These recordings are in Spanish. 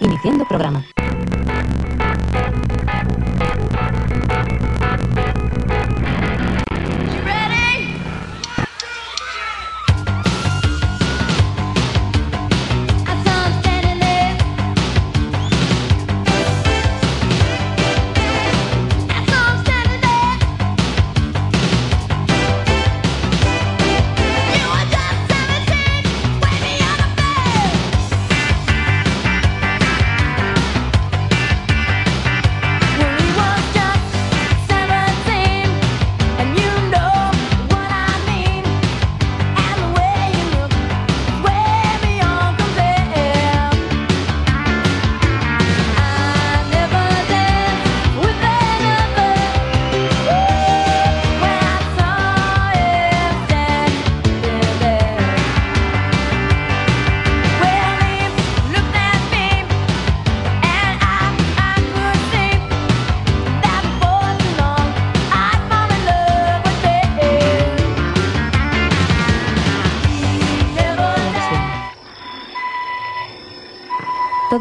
Iniciando programa.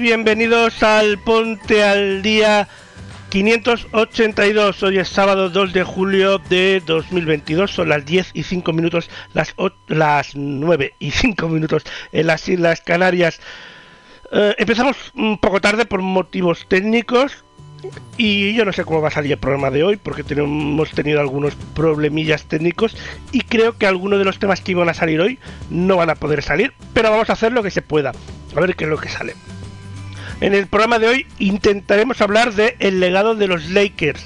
Bienvenidos al Ponte al Día 582. Hoy es sábado 2 de julio de 2022. Son las 10 y 5 minutos, las, o- las 9 y 5 minutos en las Islas Canarias. Eh, empezamos un poco tarde por motivos técnicos. Y yo no sé cómo va a salir el programa de hoy porque hemos tenido algunos problemillas técnicos y creo que algunos de los temas que iban a salir hoy no van a poder salir, pero vamos a hacer lo que se pueda. A ver qué es lo que sale. En el programa de hoy intentaremos hablar de el legado de los Lakers,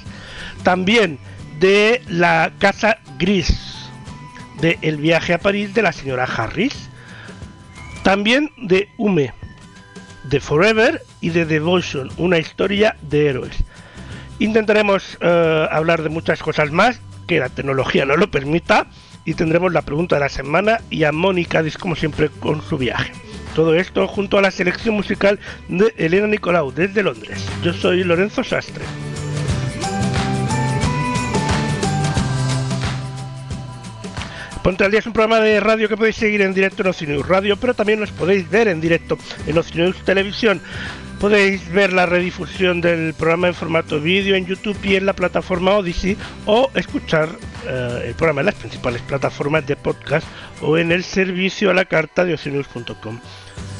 también de la casa gris, de el viaje a París de la señora Harris, también de Hume, de Forever y de Devotion, una historia de héroes. Intentaremos eh, hablar de muchas cosas más, que la tecnología nos lo permita, y tendremos la pregunta de la semana y a Mónica, como siempre, con su viaje. Todo esto junto a la selección musical de Elena Nicolau desde Londres. Yo soy Lorenzo Sastre. Ponte al día es un programa de radio que podéis seguir en directo en Ocinews Radio, pero también nos podéis ver en directo en Ocinews Televisión. Podéis ver la redifusión del programa en formato vídeo en YouTube y en la plataforma Odyssey o escuchar eh, el programa en las principales plataformas de podcast o en el servicio a la carta de ocinews.com.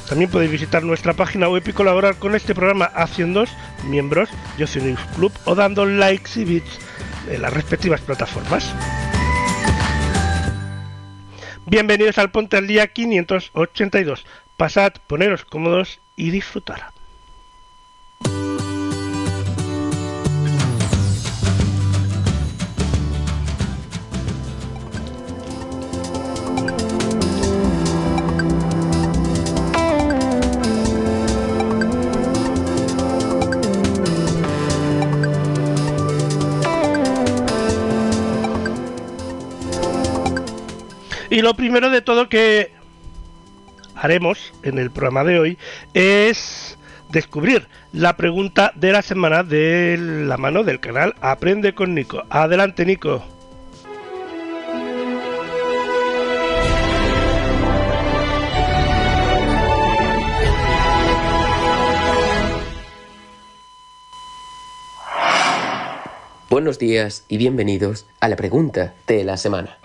También podéis visitar nuestra página web y colaborar con este programa haciendo miembros de Ocenews Club o dando likes y bits en las respectivas plataformas. Bienvenidos al Ponte al Día 582. Pasad, poneros cómodos y disfrutar. Y lo primero de todo que haremos en el programa de hoy es descubrir la pregunta de la semana de la mano del canal Aprende con Nico. Adelante, Nico. Buenos días y bienvenidos a la pregunta de la semana.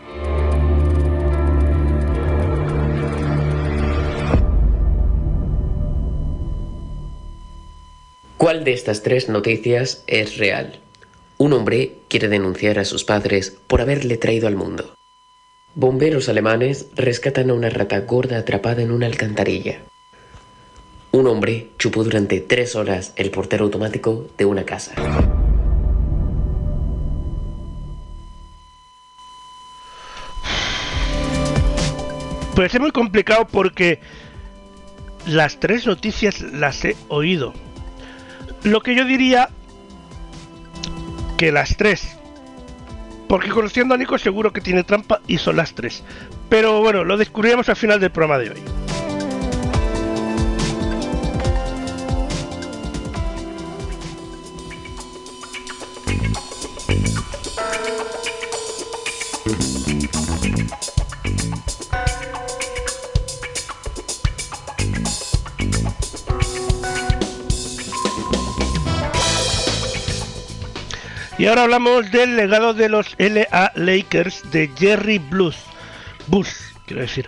¿Cuál de estas tres noticias es real? Un hombre quiere denunciar a sus padres por haberle traído al mundo. Bomberos alemanes rescatan a una rata gorda atrapada en una alcantarilla. Un hombre chupó durante tres horas el portero automático de una casa. Pues es muy complicado porque las tres noticias las he oído. Lo que yo diría que las tres. Porque conociendo a Nico seguro que tiene trampa y son las tres. Pero bueno, lo descubriremos al final del programa de hoy. Ahora hablamos del legado de los LA Lakers de Jerry Blues. Bush, quiero decir.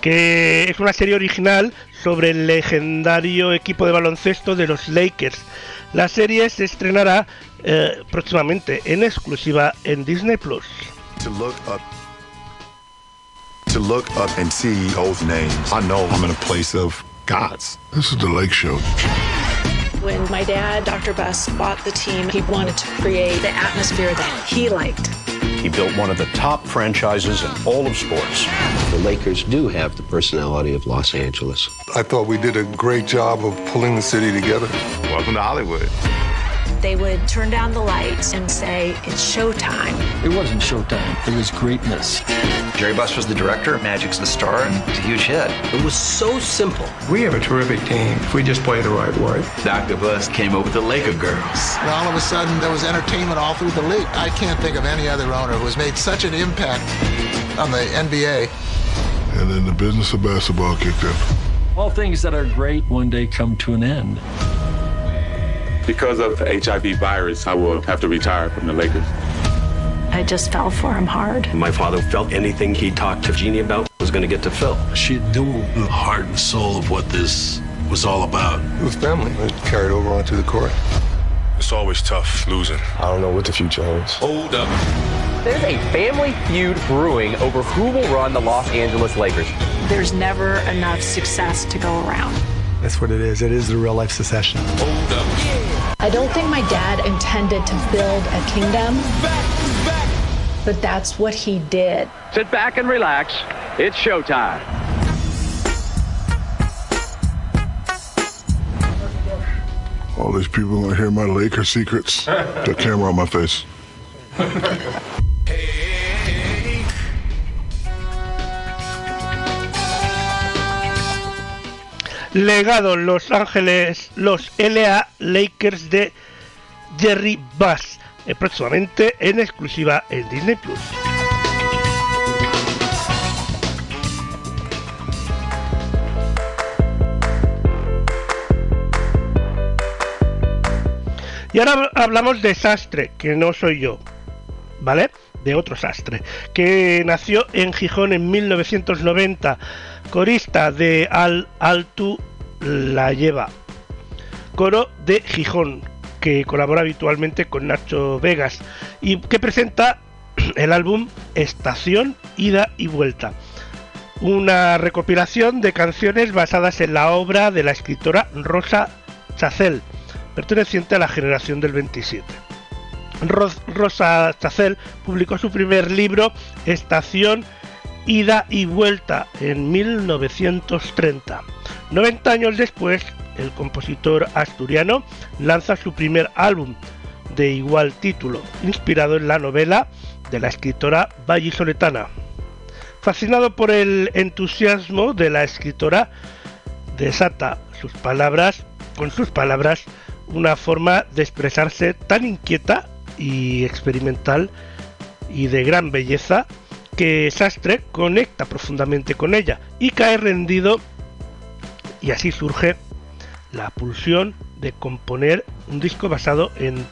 Que es una serie original sobre el legendario equipo de baloncesto de los Lakers. La serie se estrenará eh, próximamente en exclusiva en Disney Plus. to look up to look up and see those names. I know I'm in a place of gods. This is the Lake Show. When my dad, Dr. Buss, bought the team, he wanted to create the atmosphere that he liked. He built one of the top franchises in all of sports. The Lakers do have the personality of Los Angeles. I thought we did a great job of pulling the city together. Welcome to Hollywood. They would turn down the lights and say, it's showtime. It wasn't showtime. It was greatness. Jerry Buss was the director, Magic's the star, and it's a huge hit. It was so simple. We have a terrific team if we just play the right way. Dr. Buss came up with the Laker girls. And all of a sudden, there was entertainment all through the league. I can't think of any other owner who has made such an impact on the NBA. And then the business of basketball kicked in. All things that are great one day come to an end. Because of the HIV virus, I will have to retire from the Lakers. I just fell for him hard. My father felt anything he talked to Jeannie about was going to get to Phil. She knew the heart and soul of what this was all about. It was family. It carried over onto the court. It's always tough losing. I don't know what the future holds. Hold up. There's a family feud brewing over who will run the Los Angeles Lakers. There's never enough success to go around. That's what it is. It is the real life secession. Hold up. I don't think my dad intended to build a kingdom, but that's what he did. Sit back and relax. It's showtime. All these people want to hear my Laker secrets. the camera on my face. Legado Los Ángeles, los LA Lakers de Jerry Buss, eh, próximamente en exclusiva en Disney Plus. Y ahora hablamos de Sastre, que no soy yo, ¿vale? De otro Sastre, que nació en Gijón en 1990, corista de Al Altu La Lleva, coro de Gijón, que colabora habitualmente con Nacho Vegas y que presenta el álbum Estación, Ida y Vuelta. Una recopilación de canciones basadas en la obra de la escritora Rosa Chacel, perteneciente a la generación del 27. Ros Rosa Chacel publicó su primer libro Estación, Ida y Vuelta en 1930. 90 años después, el compositor asturiano lanza su primer álbum de igual título, inspirado en la novela de la escritora vallisoletana. Fascinado por el entusiasmo de la escritora, desata sus palabras, con sus palabras, una forma de expresarse tan inquieta y experimental y de gran belleza que Sastre conecta profundamente con ella y cae rendido y así surge la pulsión de componer un disco basado en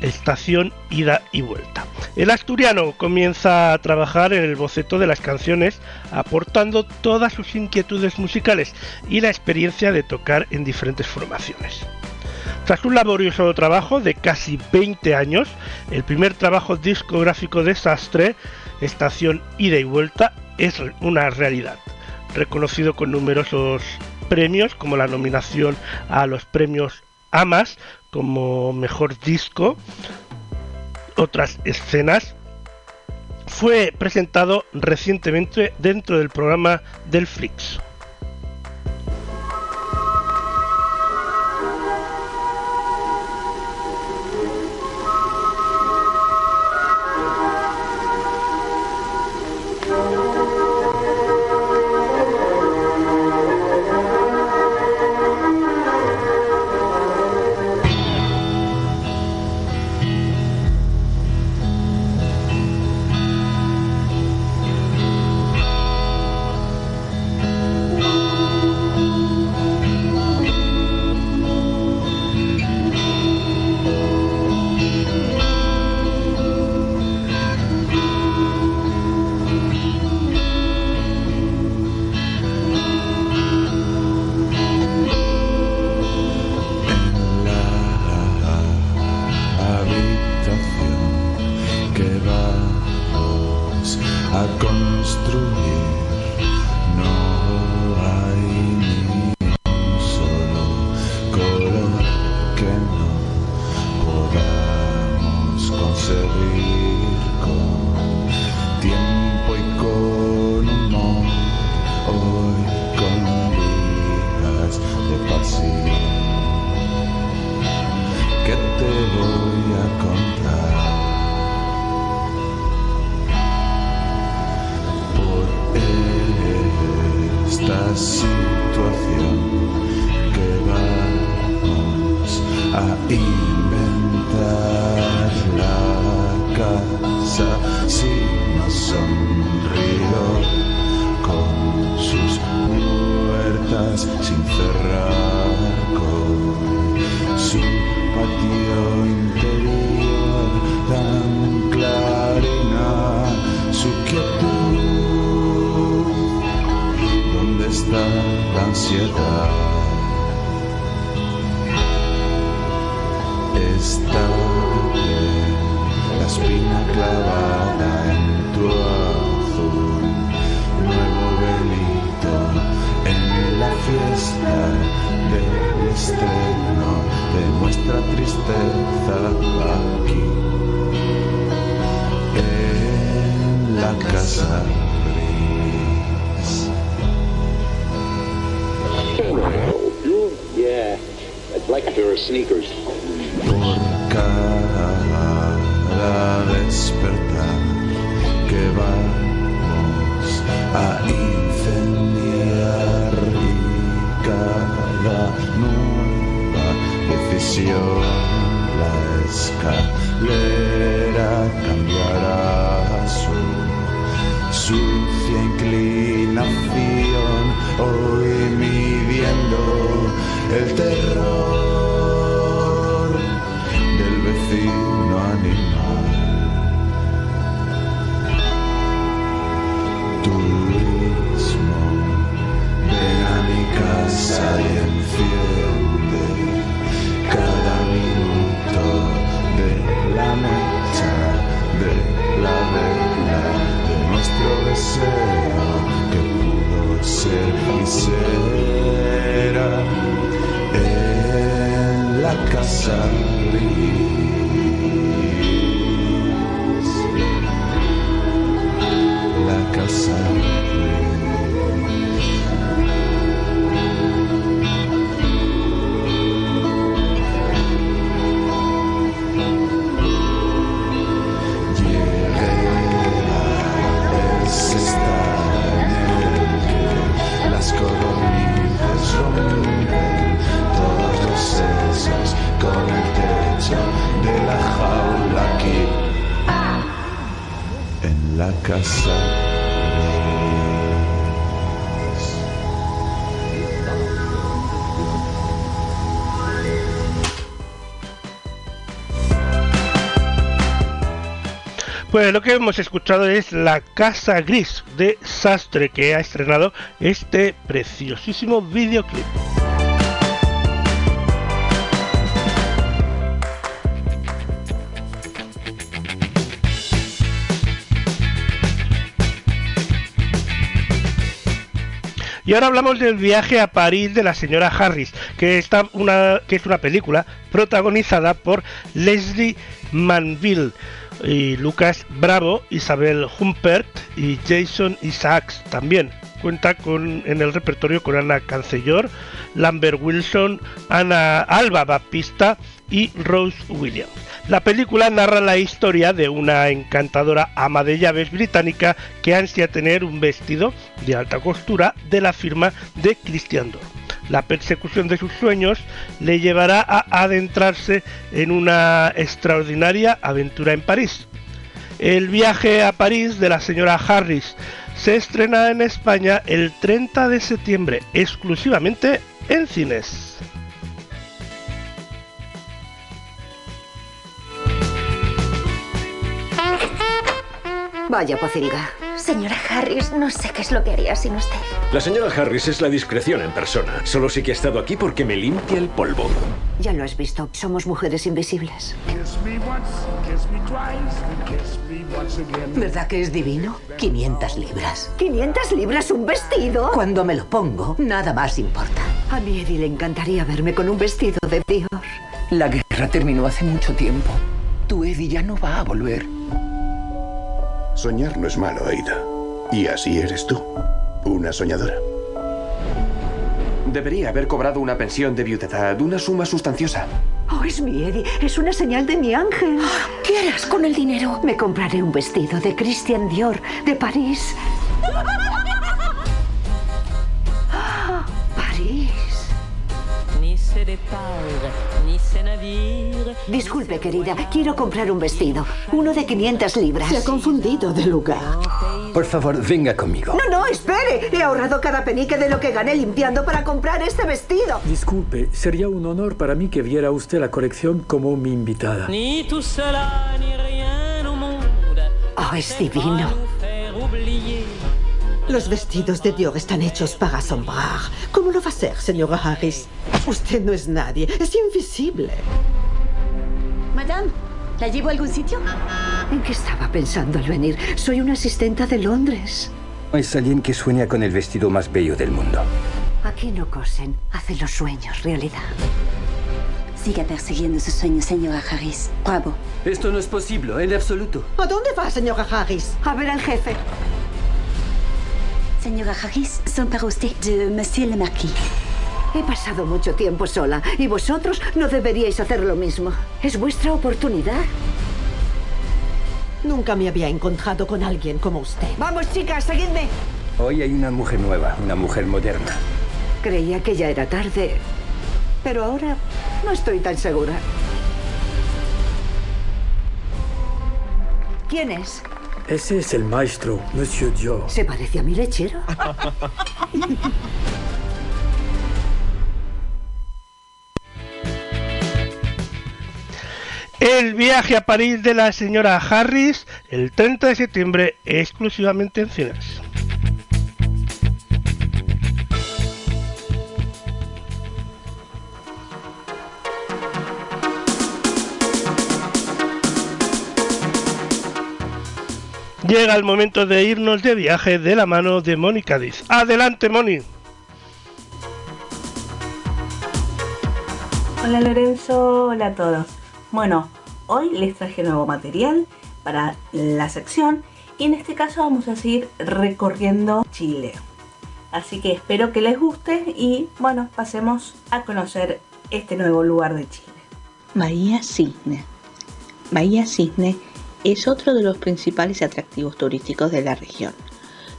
estación ida y vuelta. El asturiano comienza a trabajar en el boceto de las canciones, aportando todas sus inquietudes musicales y la experiencia de tocar en diferentes formaciones. Tras un laborioso trabajo de casi 20 años, el primer trabajo discográfico de Sastre, Estación Ida y Vuelta, es una realidad, reconocido con numerosos premios como la nominación a los premios AMAS como mejor disco, otras escenas, fue presentado recientemente dentro del programa del Flix. casa. Pues lo que hemos escuchado es La Casa Gris de Sastre que ha estrenado este preciosísimo videoclip. Y ahora hablamos del viaje a París de la señora Harris, que, está una, que es una película protagonizada por Leslie Manville y Lucas Bravo, Isabel Humpert y Jason Isaacs también. Cuenta con en el repertorio con Ana Cancellor, Lambert Wilson, Ana Alba Baptista y Rose Williams. La película narra la historia de una encantadora ama de llaves británica que ansia tener un vestido de alta costura de la firma de Christian Dior. La persecución de sus sueños le llevará a adentrarse en una extraordinaria aventura en París. El viaje a París de la señora Harris se estrena en España el 30 de septiembre, exclusivamente en cines. Vaya pocilga. Señora Harris, no sé qué es lo que haría sin usted. La señora Harris es la discreción en persona. Solo sí que ha estado aquí porque me limpia el polvo. Ya lo has visto. Somos mujeres invisibles. ¿Verdad que es divino? 500 libras. ¿500 libras un vestido? Cuando me lo pongo, nada más importa. A mi Eddie le encantaría verme con un vestido de Dior. La guerra terminó hace mucho tiempo. Tu Eddie ya no va a volver. Soñar no es malo, Aida. Y así eres tú. Una soñadora. Debería haber cobrado una pensión de viudedad, una suma sustanciosa. Oh, es mi Eddie. Es una señal de mi ángel. ¿Qué harás con el dinero? Me compraré un vestido de Christian Dior, de París. Disculpe, querida. Quiero comprar un vestido. Uno de 500 libras. Se ha confundido de lugar. Por favor, venga conmigo. No, no, espere. He ahorrado cada penique de lo que gané limpiando para comprar este vestido. Disculpe, sería un honor para mí que viera usted la colección como mi invitada. Oh, es divino. Los vestidos de Dior están hechos para asombrar. ¿Cómo lo va a hacer, señora Harris? Usted no es nadie, es invisible. Madame, ¿la llevo a algún sitio? ¿En qué estaba pensando al venir? Soy una asistenta de Londres. Es alguien que sueña con el vestido más bello del mundo. Aquí no cosen, hacen los sueños realidad. Siga persiguiendo sus sueños, señora Harris. Bravo. Esto no es posible, en absoluto. ¿A dónde va, señora Harris? A ver al jefe. Señora Harris, son para usted de Monsieur le Marquis. He pasado mucho tiempo sola y vosotros no deberíais hacer lo mismo. Es vuestra oportunidad. Nunca me había encontrado con alguien como usted. Vamos, chicas, seguidme. Hoy hay una mujer nueva, una mujer moderna. Creía que ya era tarde, pero ahora no estoy tan segura. ¿Quién es? Ese es el maestro, Monsieur Dior. ¿Se parece a mi lechero? El viaje a París de la señora Harris el 30 de septiembre exclusivamente en cines. Llega el momento de irnos de viaje de la mano de Mónica Diz. Adelante, Moni. Hola Lorenzo, hola a todos. Bueno, hoy les traje nuevo material para la sección y en este caso vamos a seguir recorriendo Chile. Así que espero que les guste y bueno, pasemos a conocer este nuevo lugar de Chile. Bahía Cisne. Bahía Cisne es otro de los principales atractivos turísticos de la región.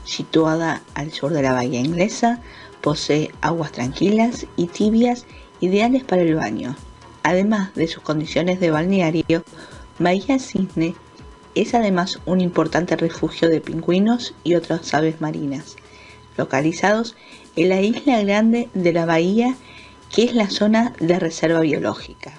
Situada al sur de la bahía inglesa, posee aguas tranquilas y tibias ideales para el baño. Además de sus condiciones de balneario, Bahía Cisne es además un importante refugio de pingüinos y otras aves marinas, localizados en la isla grande de la bahía que es la zona de reserva biológica.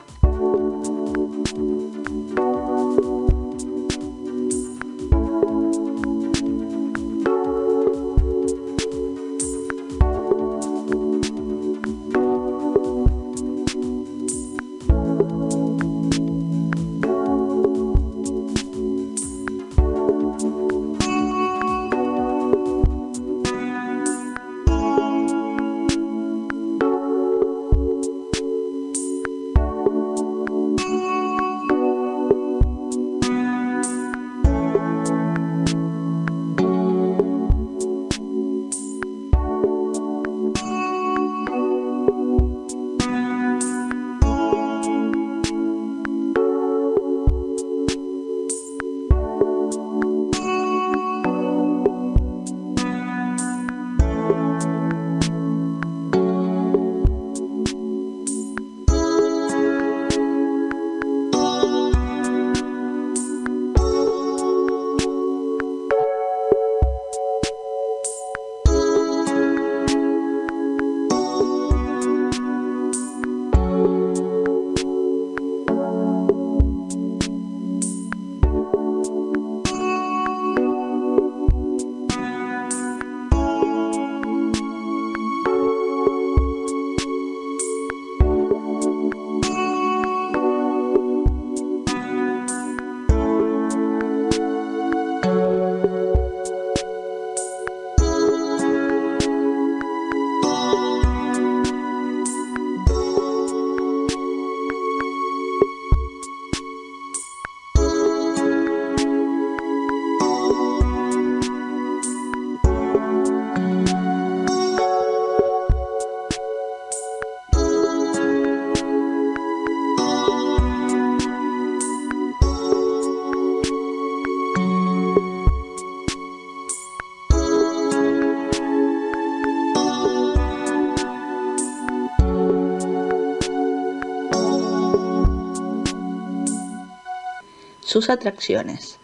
Sus atracciones.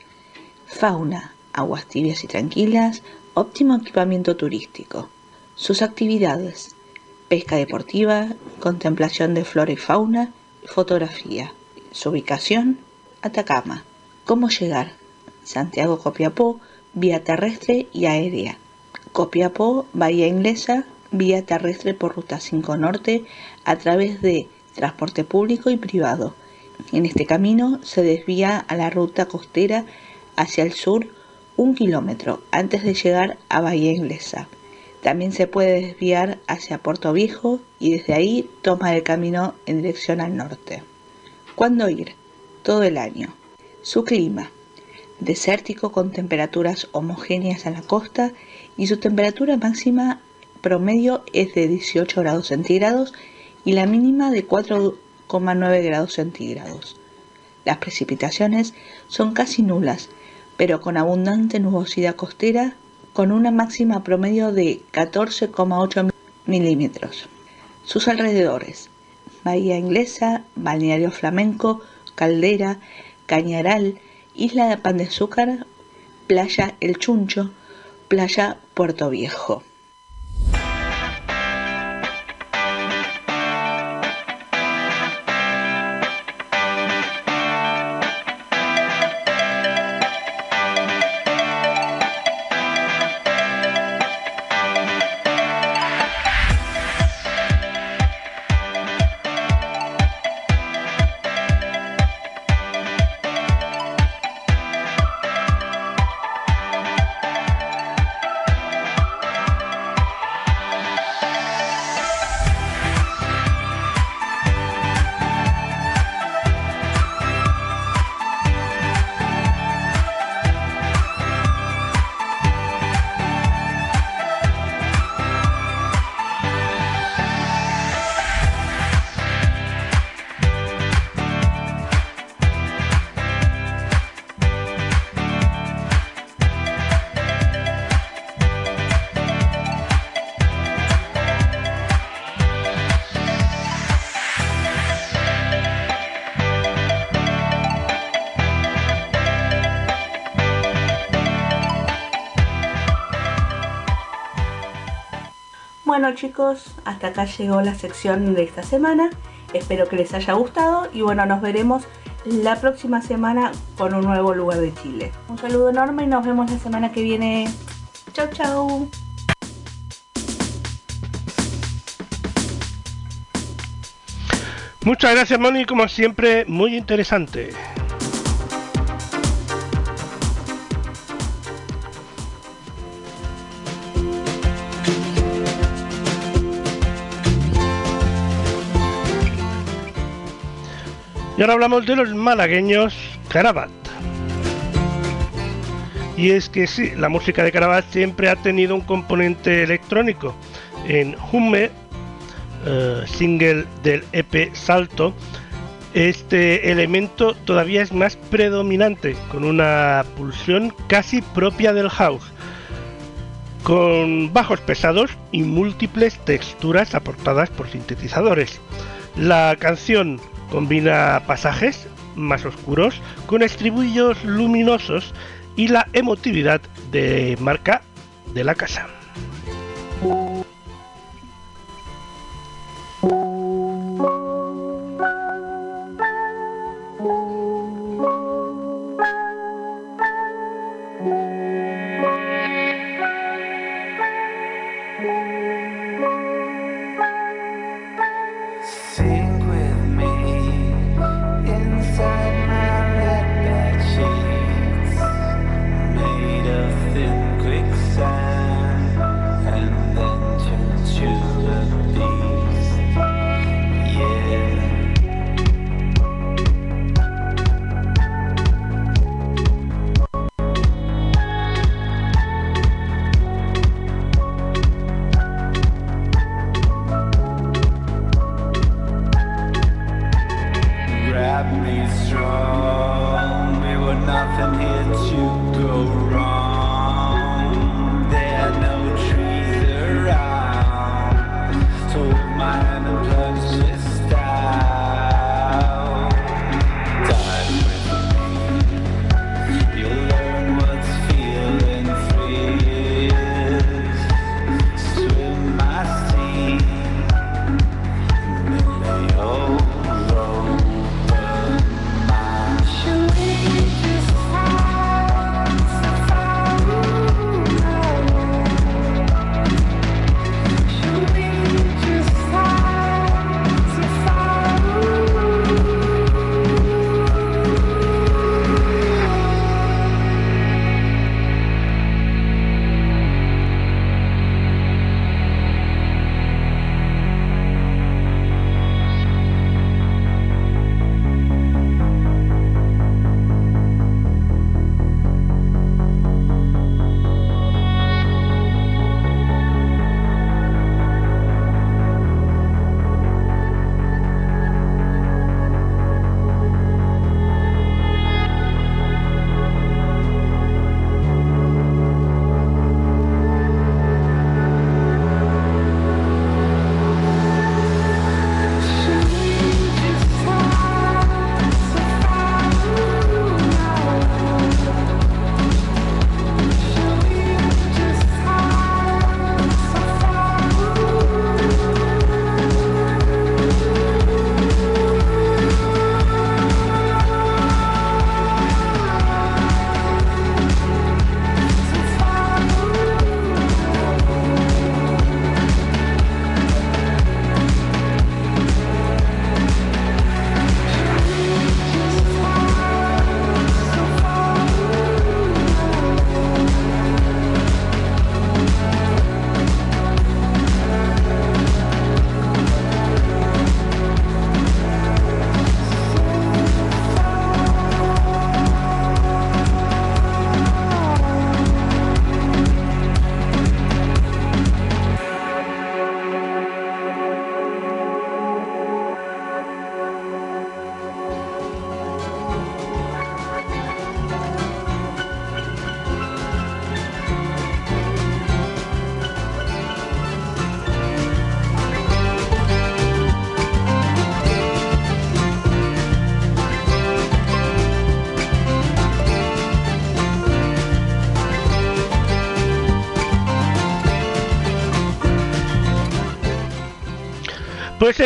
Fauna, aguas tibias y tranquilas, óptimo equipamiento turístico. Sus actividades. Pesca deportiva, contemplación de flora y fauna, fotografía. Su ubicación, Atacama. ¿Cómo llegar? Santiago Copiapó, vía terrestre y aérea. Copiapó, Bahía Inglesa, vía terrestre por Ruta 5 Norte a través de transporte público y privado en este camino se desvía a la ruta costera hacia el sur un kilómetro antes de llegar a Bahía Inglesa. También se puede desviar hacia Puerto Viejo y desde ahí toma el camino en dirección al norte. ¿Cuándo ir? Todo el año. Su clima. Desértico con temperaturas homogéneas en la costa y su temperatura máxima promedio es de 18 grados centígrados y la mínima de 4 9 grados centígrados. Las precipitaciones son casi nulas, pero con abundante nubosidad costera, con una máxima promedio de 14,8 milímetros. Sus alrededores, Bahía Inglesa, Balneario Flamenco, Caldera, Cañaral, Isla de Pan de Azúcar, Playa El Chuncho, Playa Puerto Viejo. Chicos, hasta acá llegó la sección de esta semana. Espero que les haya gustado y bueno, nos veremos la próxima semana con un nuevo lugar de Chile. Un saludo enorme y nos vemos la semana que viene. Chau chau. Muchas gracias, Moni, como siempre, muy interesante. Y ahora hablamos de los malagueños Carabat. Y es que sí, la música de Carabat siempre ha tenido un componente electrónico. En Hume, eh, single del EP Salto, este elemento todavía es más predominante, con una pulsión casi propia del house, con bajos pesados y múltiples texturas aportadas por sintetizadores. La canción Combina pasajes más oscuros con estribillos luminosos y la emotividad de marca de la casa.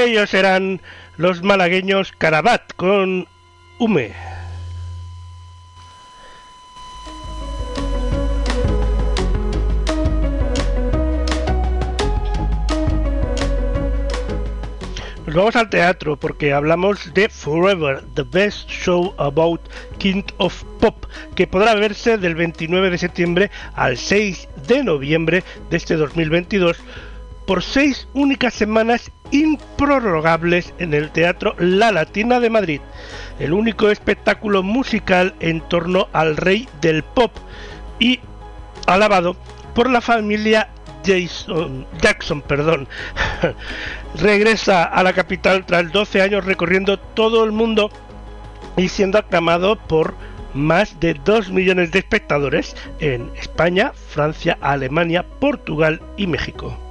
Ellos eran los malagueños Carabat con Hume. Pues vamos al teatro porque hablamos de Forever, The Best Show About King of Pop, que podrá verse del 29 de septiembre al 6 de noviembre de este 2022 por seis únicas semanas improrrogables en el Teatro La Latina de Madrid, el único espectáculo musical en torno al rey del pop y alabado por la familia Jason, Jackson, perdón, regresa a la capital tras 12 años recorriendo todo el mundo y siendo aclamado por más de 2 millones de espectadores en España, Francia, Alemania, Portugal y México.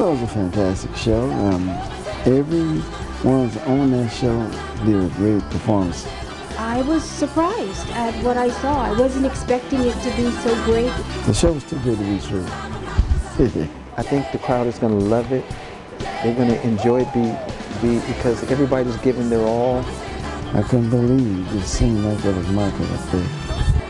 fantastic show. Um, every ones on that show did a great performance. I was surprised at what I saw. I wasn't expecting it to be so great. The show was too good to be true. I think the crowd is going to love it. They're going to enjoy it be, be because everybody's giving their all. I couldn't believe it seemed like that was Michael up there.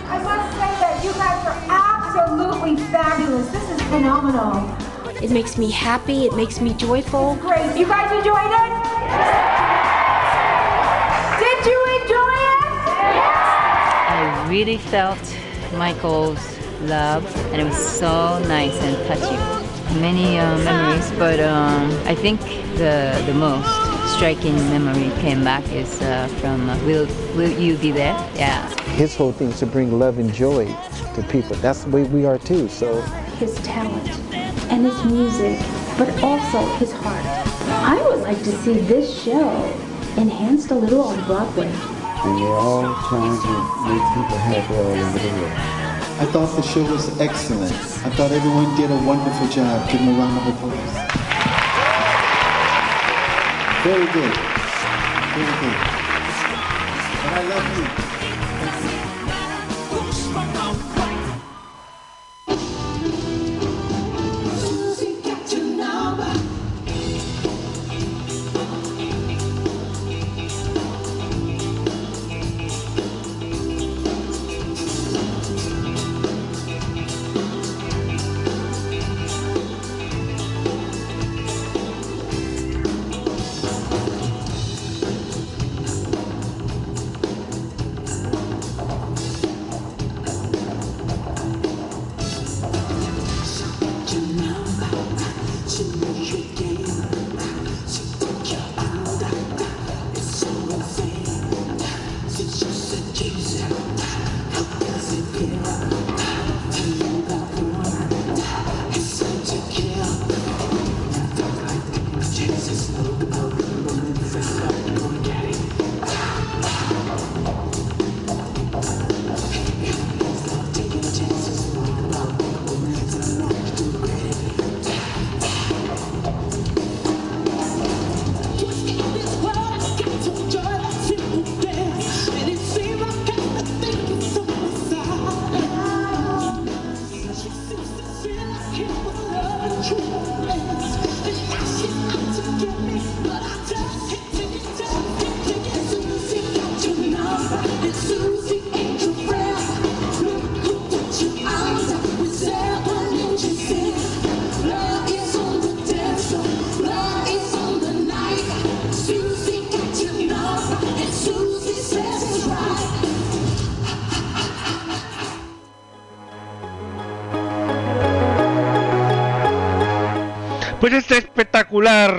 I must say that you guys are absolutely fabulous. This is phenomenal. It makes me happy. It makes me joyful. Great. You guys enjoyed it? Did you enjoy it? I really felt Michael's love, and it was so nice and touching. Many uh, memories, but um, I think the the most striking memory came back is uh, from uh, "Will Will You Be There?" Yeah. His whole thing is to bring love and joy to people. That's the way we are too. So His talent and his music, but also his heart. I would like to see this show enhanced a little on Broadway. And they're all trying to make people happy all over the world. I thought the show was excellent. I thought everyone did a wonderful job. Give them a round of applause. Very good. Very good. And I love you.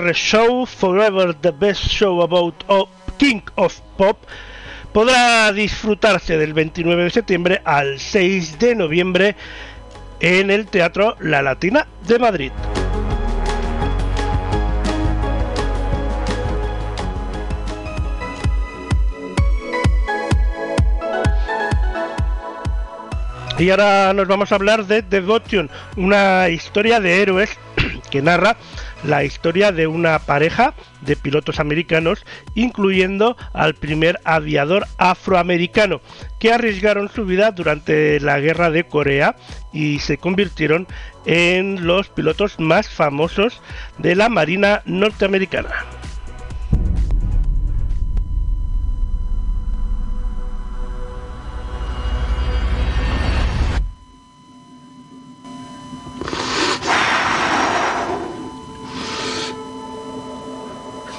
Espectacular show, Forever the Best Show About King of Pop, podrá disfrutarse del 29 de septiembre al 6 de noviembre en el Teatro La Latina de Madrid. Y ahora nos vamos a hablar de Devotion, una historia de héroes que narra la historia de una pareja de pilotos americanos, incluyendo al primer aviador afroamericano, que arriesgaron su vida durante la guerra de Corea y se convirtieron en los pilotos más famosos de la Marina norteamericana.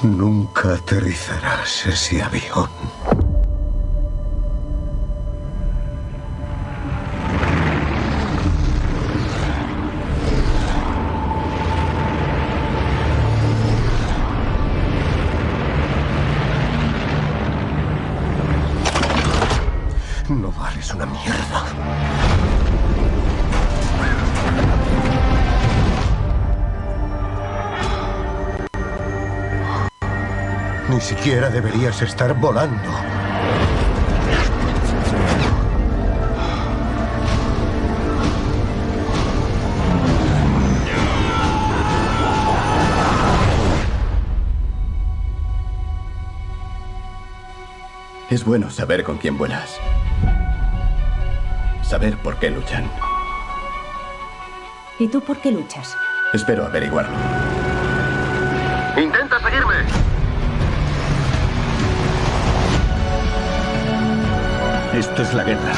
Nunca aterrizarás ese avión. No vales una mierda. Ni siquiera deberías estar volando. Es bueno saber con quién vuelas. Saber por qué luchan. ¿Y tú por qué luchas? Espero averiguarlo. ¡Intenta seguirme! Esto es la guerra.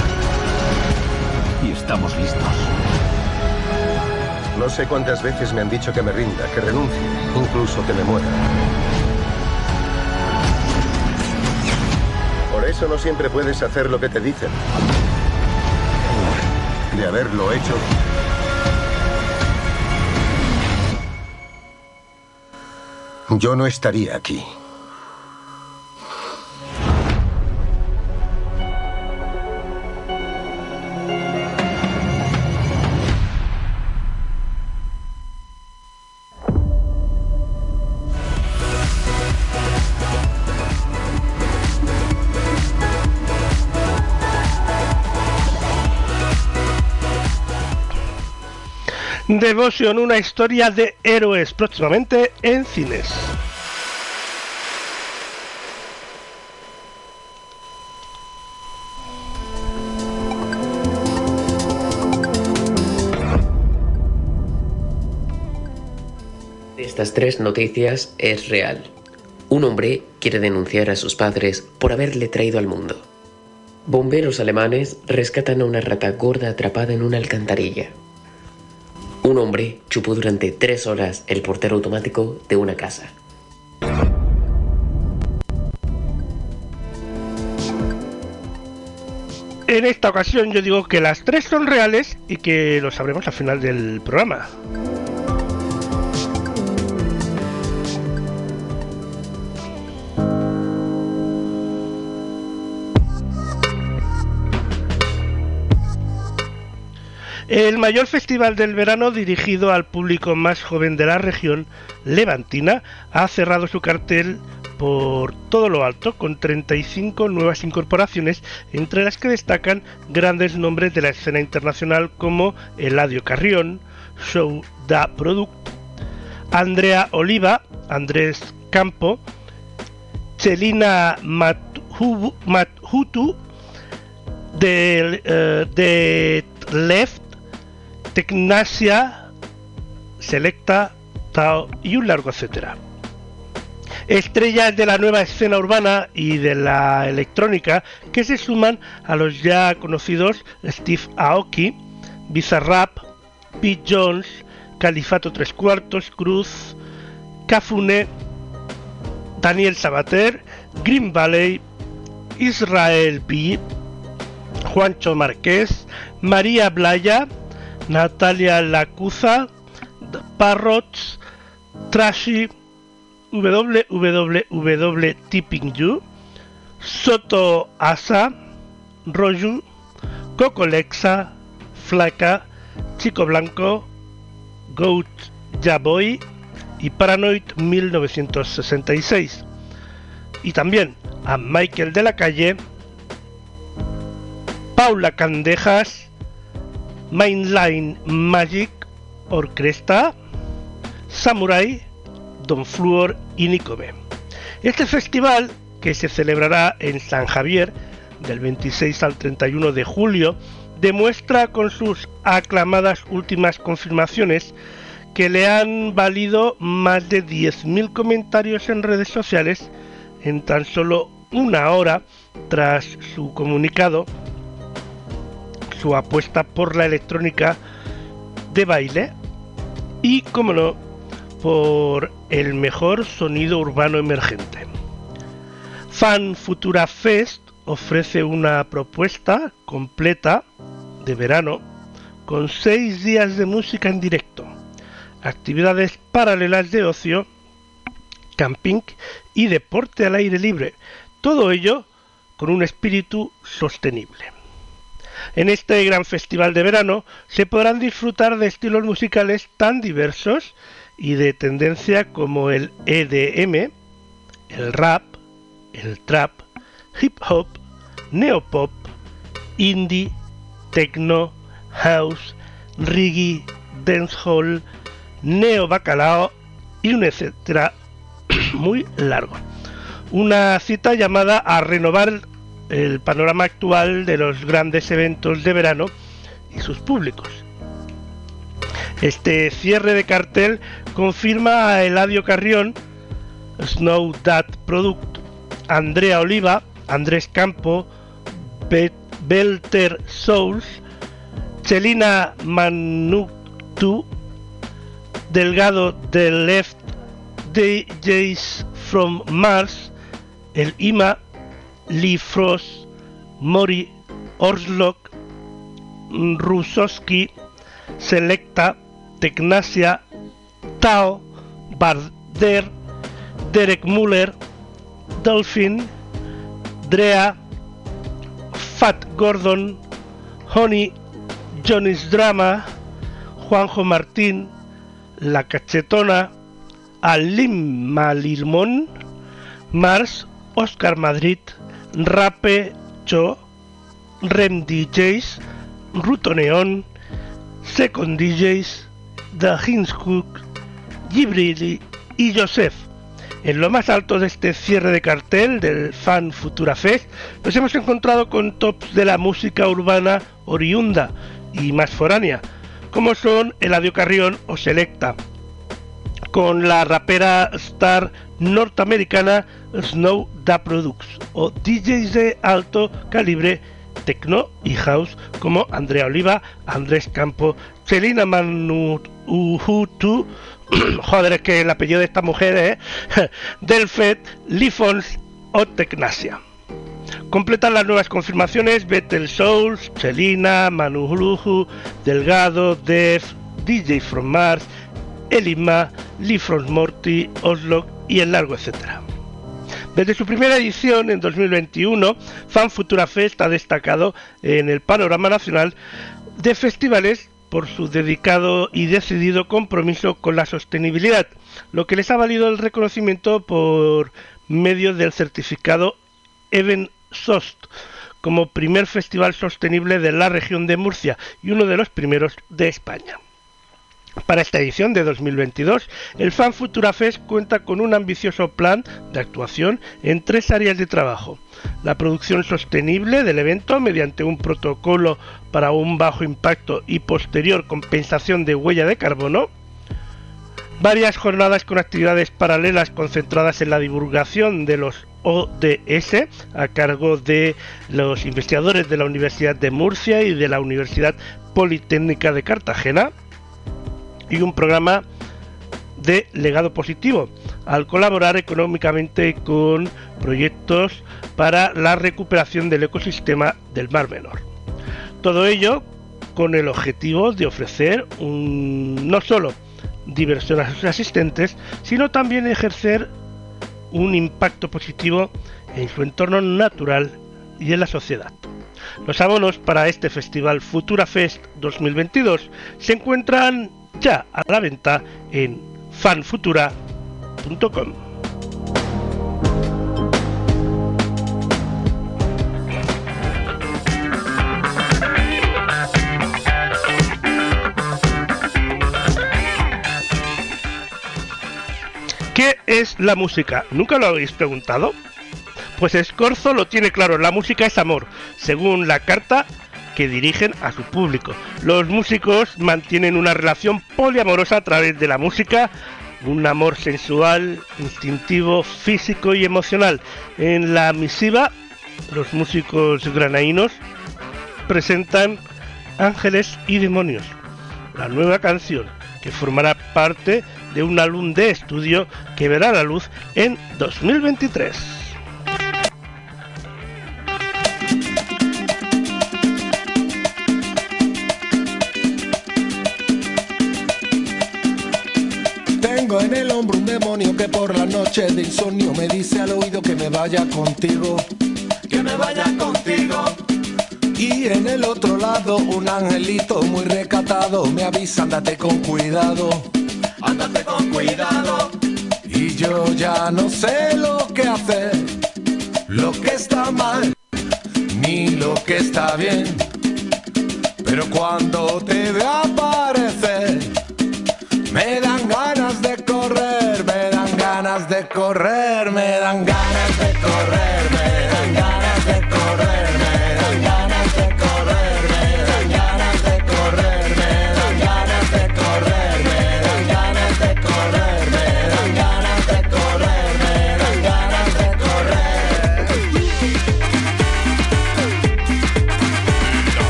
Y estamos listos. No sé cuántas veces me han dicho que me rinda, que renuncie, incluso que me muera. Por eso no siempre puedes hacer lo que te dicen. De haberlo hecho, yo no estaría aquí. Devotion, una historia de héroes, próximamente en cines. Estas tres noticias es real. Un hombre quiere denunciar a sus padres por haberle traído al mundo. Bomberos alemanes rescatan a una rata gorda atrapada en una alcantarilla. Un hombre chupó durante tres horas el portero automático de una casa. En esta ocasión yo digo que las tres son reales y que lo sabremos al final del programa. El mayor festival del verano dirigido al público más joven de la región levantina ha cerrado su cartel por todo lo alto con 35 nuevas incorporaciones entre las que destacan grandes nombres de la escena internacional como Eladio Carrión, Show Da Product, Andrea Oliva, Andrés Campo, Celina Mathutu de, eh, de Left Tecnasia, Selecta, Tao y un largo etcétera. Estrellas de la nueva escena urbana y de la electrónica que se suman a los ya conocidos Steve Aoki, Bizarrap, Pete Jones, Califato Tres Cuartos, Cruz, Cafune, Daniel Sabater, Green Valley, Israel P, Juancho Marqués, María Blaya, Natalia Lacuza, Parrots, Trashy, www Tipping You, Soto Asa, Roju, Coco Lexa, Flaca, Chico Blanco, Goat Jaboy y Paranoid 1966. Y también a Michael de la Calle, Paula Candejas, Mainline Magic, Orquesta, Samurai, Don Fluor y Nicome. Este festival, que se celebrará en San Javier del 26 al 31 de julio, demuestra con sus aclamadas últimas confirmaciones que le han valido más de 10.000 comentarios en redes sociales en tan solo una hora tras su comunicado su apuesta por la electrónica de baile y, como no, por el mejor sonido urbano emergente. Fan Futura Fest ofrece una propuesta completa de verano con seis días de música en directo, actividades paralelas de ocio, camping y deporte al aire libre, todo ello con un espíritu sostenible. En este gran festival de verano se podrán disfrutar de estilos musicales tan diversos y de tendencia como el EDM, el rap, el trap, hip hop, neopop, indie, techno, house, reggae, dancehall, neo bacalao y un etcétera muy largo. Una cita llamada a renovar el panorama actual de los grandes eventos de verano y sus públicos. Este cierre de cartel confirma a Eladio Carrión, Snow Dat Product, Andrea Oliva, Andrés Campo, Belter Souls, Celina Manutu, Delgado de Left DJs from Mars, el IMA, Lee Frost, Mori Orslok, Rusowski, Selecta, Tecnasia, Tao, Barder, Derek Muller, Dolphin, Drea, Fat Gordon, Honey, Johnny's Drama, Juanjo Martín, La Cachetona, Alim Malirmón, Mars, Oscar Madrid, Rape Cho, Rem DJs, Ruto Neon, Second DJs, The Hinscook, Gibrili y Joseph. En lo más alto de este cierre de cartel del Fan Futura Fest, nos hemos encontrado con tops de la música urbana oriunda y más foránea, como son Eladio Carrión o Selecta, con la rapera star norteamericana Snow Da Products o DJs de alto calibre techno y house como Andrea Oliva, Andrés Campo, Celina Manuhutu, joder es que el apellido de esta mujer es Delfet, Lifons o Tecnasia. Completan las nuevas confirmaciones Betel Souls, Celina, Manu Delgado, Def, DJ From Mars, Elima, Lee From Morty, Oslo y el largo etcétera. Desde su primera edición en 2021, Fan Futura Fest ha destacado en el panorama nacional de festivales por su dedicado y decidido compromiso con la sostenibilidad, lo que les ha valido el reconocimiento por medio del certificado Even SOST como primer festival sostenible de la región de Murcia y uno de los primeros de España. Para esta edición de 2022, el Fan Futura Fest cuenta con un ambicioso plan de actuación en tres áreas de trabajo. La producción sostenible del evento mediante un protocolo para un bajo impacto y posterior compensación de huella de carbono. Varias jornadas con actividades paralelas concentradas en la divulgación de los ODS a cargo de los investigadores de la Universidad de Murcia y de la Universidad Politécnica de Cartagena y un programa de legado positivo al colaborar económicamente con proyectos para la recuperación del ecosistema del Mar Menor. Todo ello con el objetivo de ofrecer un, no solo diversión a sus asistentes, sino también ejercer un impacto positivo en su entorno natural y en la sociedad. Los abonos para este festival Futura Fest 2022 se encuentran ya a la venta en fanfutura.com. ¿Qué es la música? ¿Nunca lo habéis preguntado? Pues Escorzo lo tiene claro, la música es amor, según la carta que dirigen a su público. Los músicos mantienen una relación poliamorosa a través de la música, un amor sensual, instintivo, físico y emocional. En la misiva, los músicos granaínos presentan Ángeles y Demonios, la nueva canción que formará parte de un álbum de estudio que verá la luz en 2023. Tengo en el hombro un demonio que por la noche de insomnio me dice al oído que me vaya contigo, que me vaya contigo. Y en el otro lado un angelito muy recatado me avisa, andate con cuidado, andate con cuidado. Y yo ya no sé lo que hacer, lo que está mal, ni lo que está bien. Pero cuando te veo aparecer, me dan ganas de correr, me dan ganas de correr, me dan ganas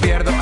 pierdo.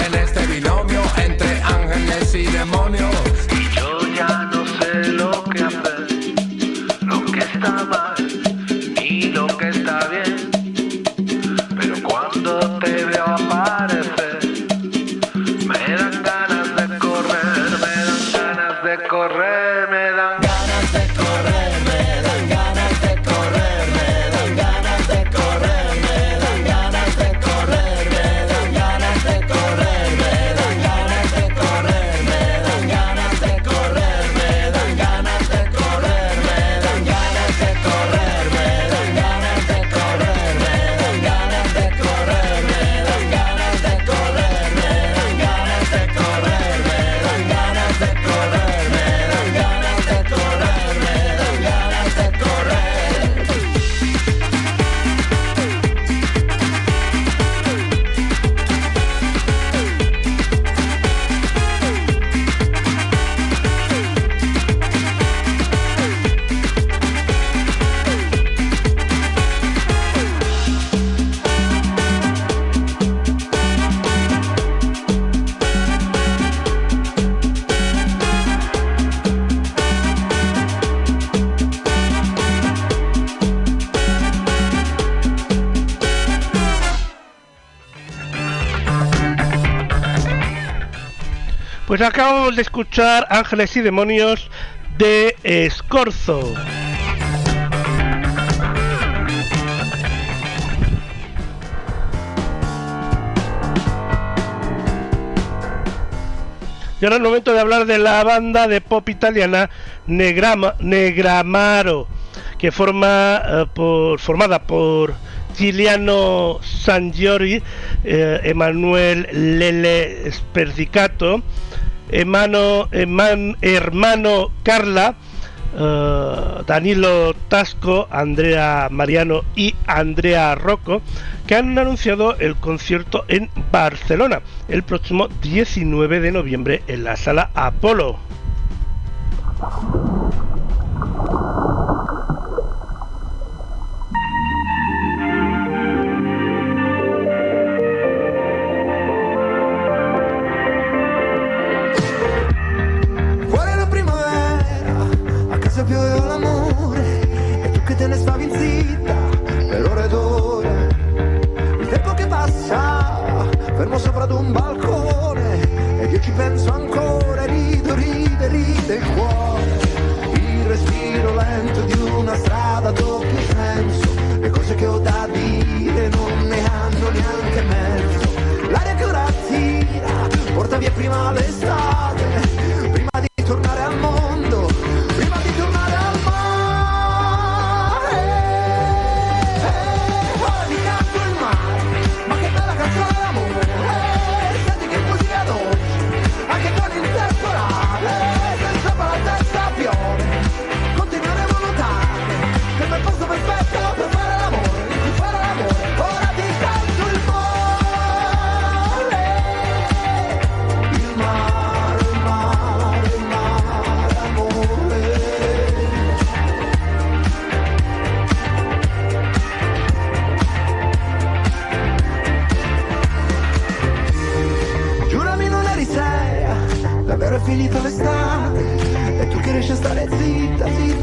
Pues acabamos de escuchar Ángeles y Demonios de eh, Escorzo. Y ahora es el momento de hablar de la banda de pop italiana Negrama, Negramaro, que forma, eh, por, formada por Giuliano Sangiori, eh, Emanuel Lele Sperdicato, hermano, hermano Carla, eh, Danilo Tasco, Andrea Mariano y Andrea Rocco, que han anunciado el concierto en Barcelona el próximo 19 de noviembre en la sala Apolo. siamo sopra ad un balcone ed io ci penso ancora, rido, ride, ride il cuore. Il respiro lento di una strada doppio senso, le cose che ho da dire non ne hanno neanche mezzo. L'aria che ora tira, porta via prima l'estate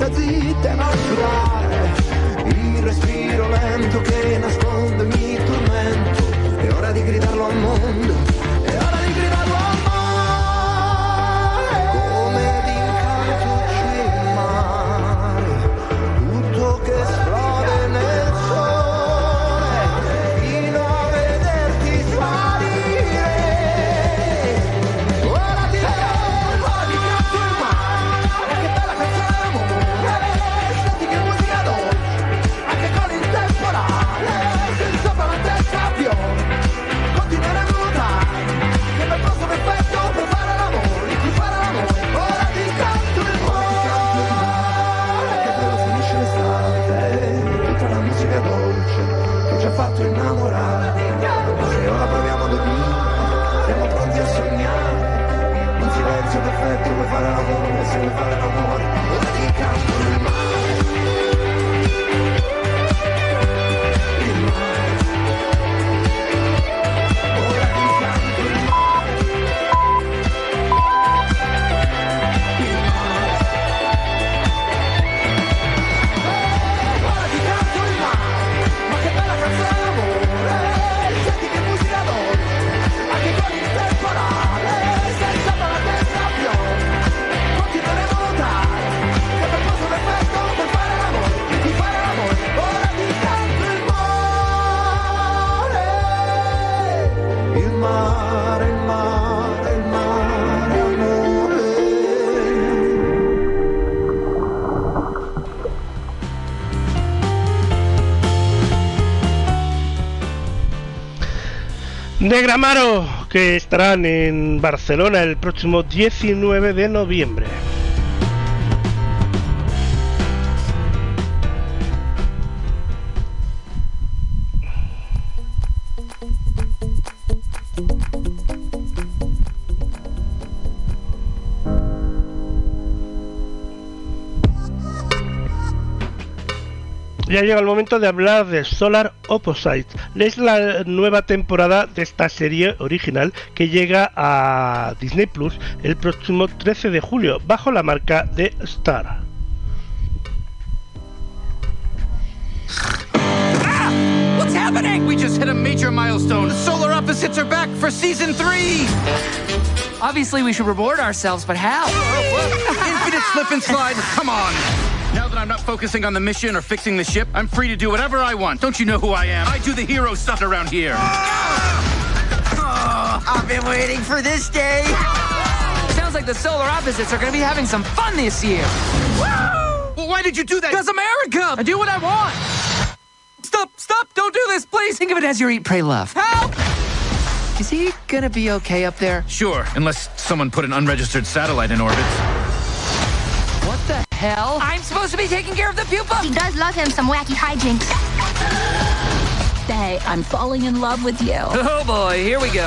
zitta zitta e non sudare. Il respiro lento che nasconde mi tormento. È ora di gridarlo al mondo. Negramaro, que estarán en Barcelona el próximo 19 de noviembre. ya llega el momento de hablar de Solar Opposite. Es la nueva temporada de esta serie original que llega a Disney Plus el próximo 13 de julio bajo la marca de Star. What's happening? We just hit a major milestone. Solar Opposites are back for season three. Obviously, we should reward ourselves, but how? Infinite slip and slide. Come on. Now that I'm not focusing on the mission or fixing the ship, I'm free to do whatever I want. Don't you know who I am? I do the hero stuff around here. Oh, I've been waiting for this day. Sounds like the Solar Opposites are going to be having some fun this year. Well, why did you do that? Because America! I do what I want. Stop, stop, don't do this, please. Think of it as your eat, pray, love. Help! Is he gonna be okay up there? Sure, unless someone put an unregistered satellite in orbit. What the hell? I'm supposed to be taking care of the pupa! He does love him some wacky hijinks. Hey, I'm falling in love with you. Oh boy, here we go.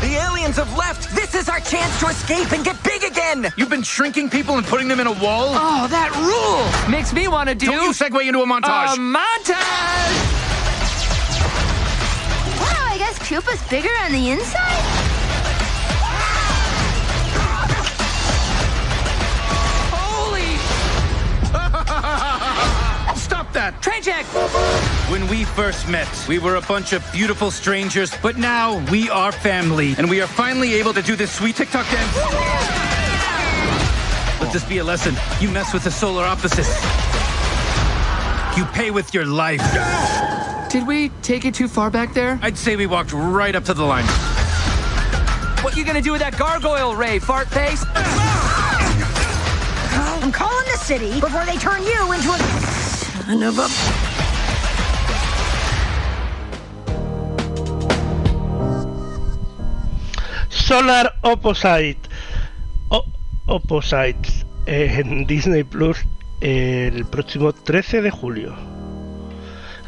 The aliens have left! This is our chance to escape and get big again! You've been shrinking people and putting them in a wall? Oh, that rule! Makes me want to do... Don't you segue into a montage! A montage! Wow, I guess Koopa's bigger on the inside? That! Train! When we first met, we were a bunch of beautiful strangers, but now we are family, and we are finally able to do this sweet TikTok dance. Let this be a lesson. You mess with the solar opposites. You pay with your life. Did we take it too far back there? I'd say we walked right up to the line. What are you gonna do with that gargoyle, Ray, fart face? I'm calling the city before they turn you into a son of a. Solar Opposite. Opposites en Disney Plus el próximo 13 de julio.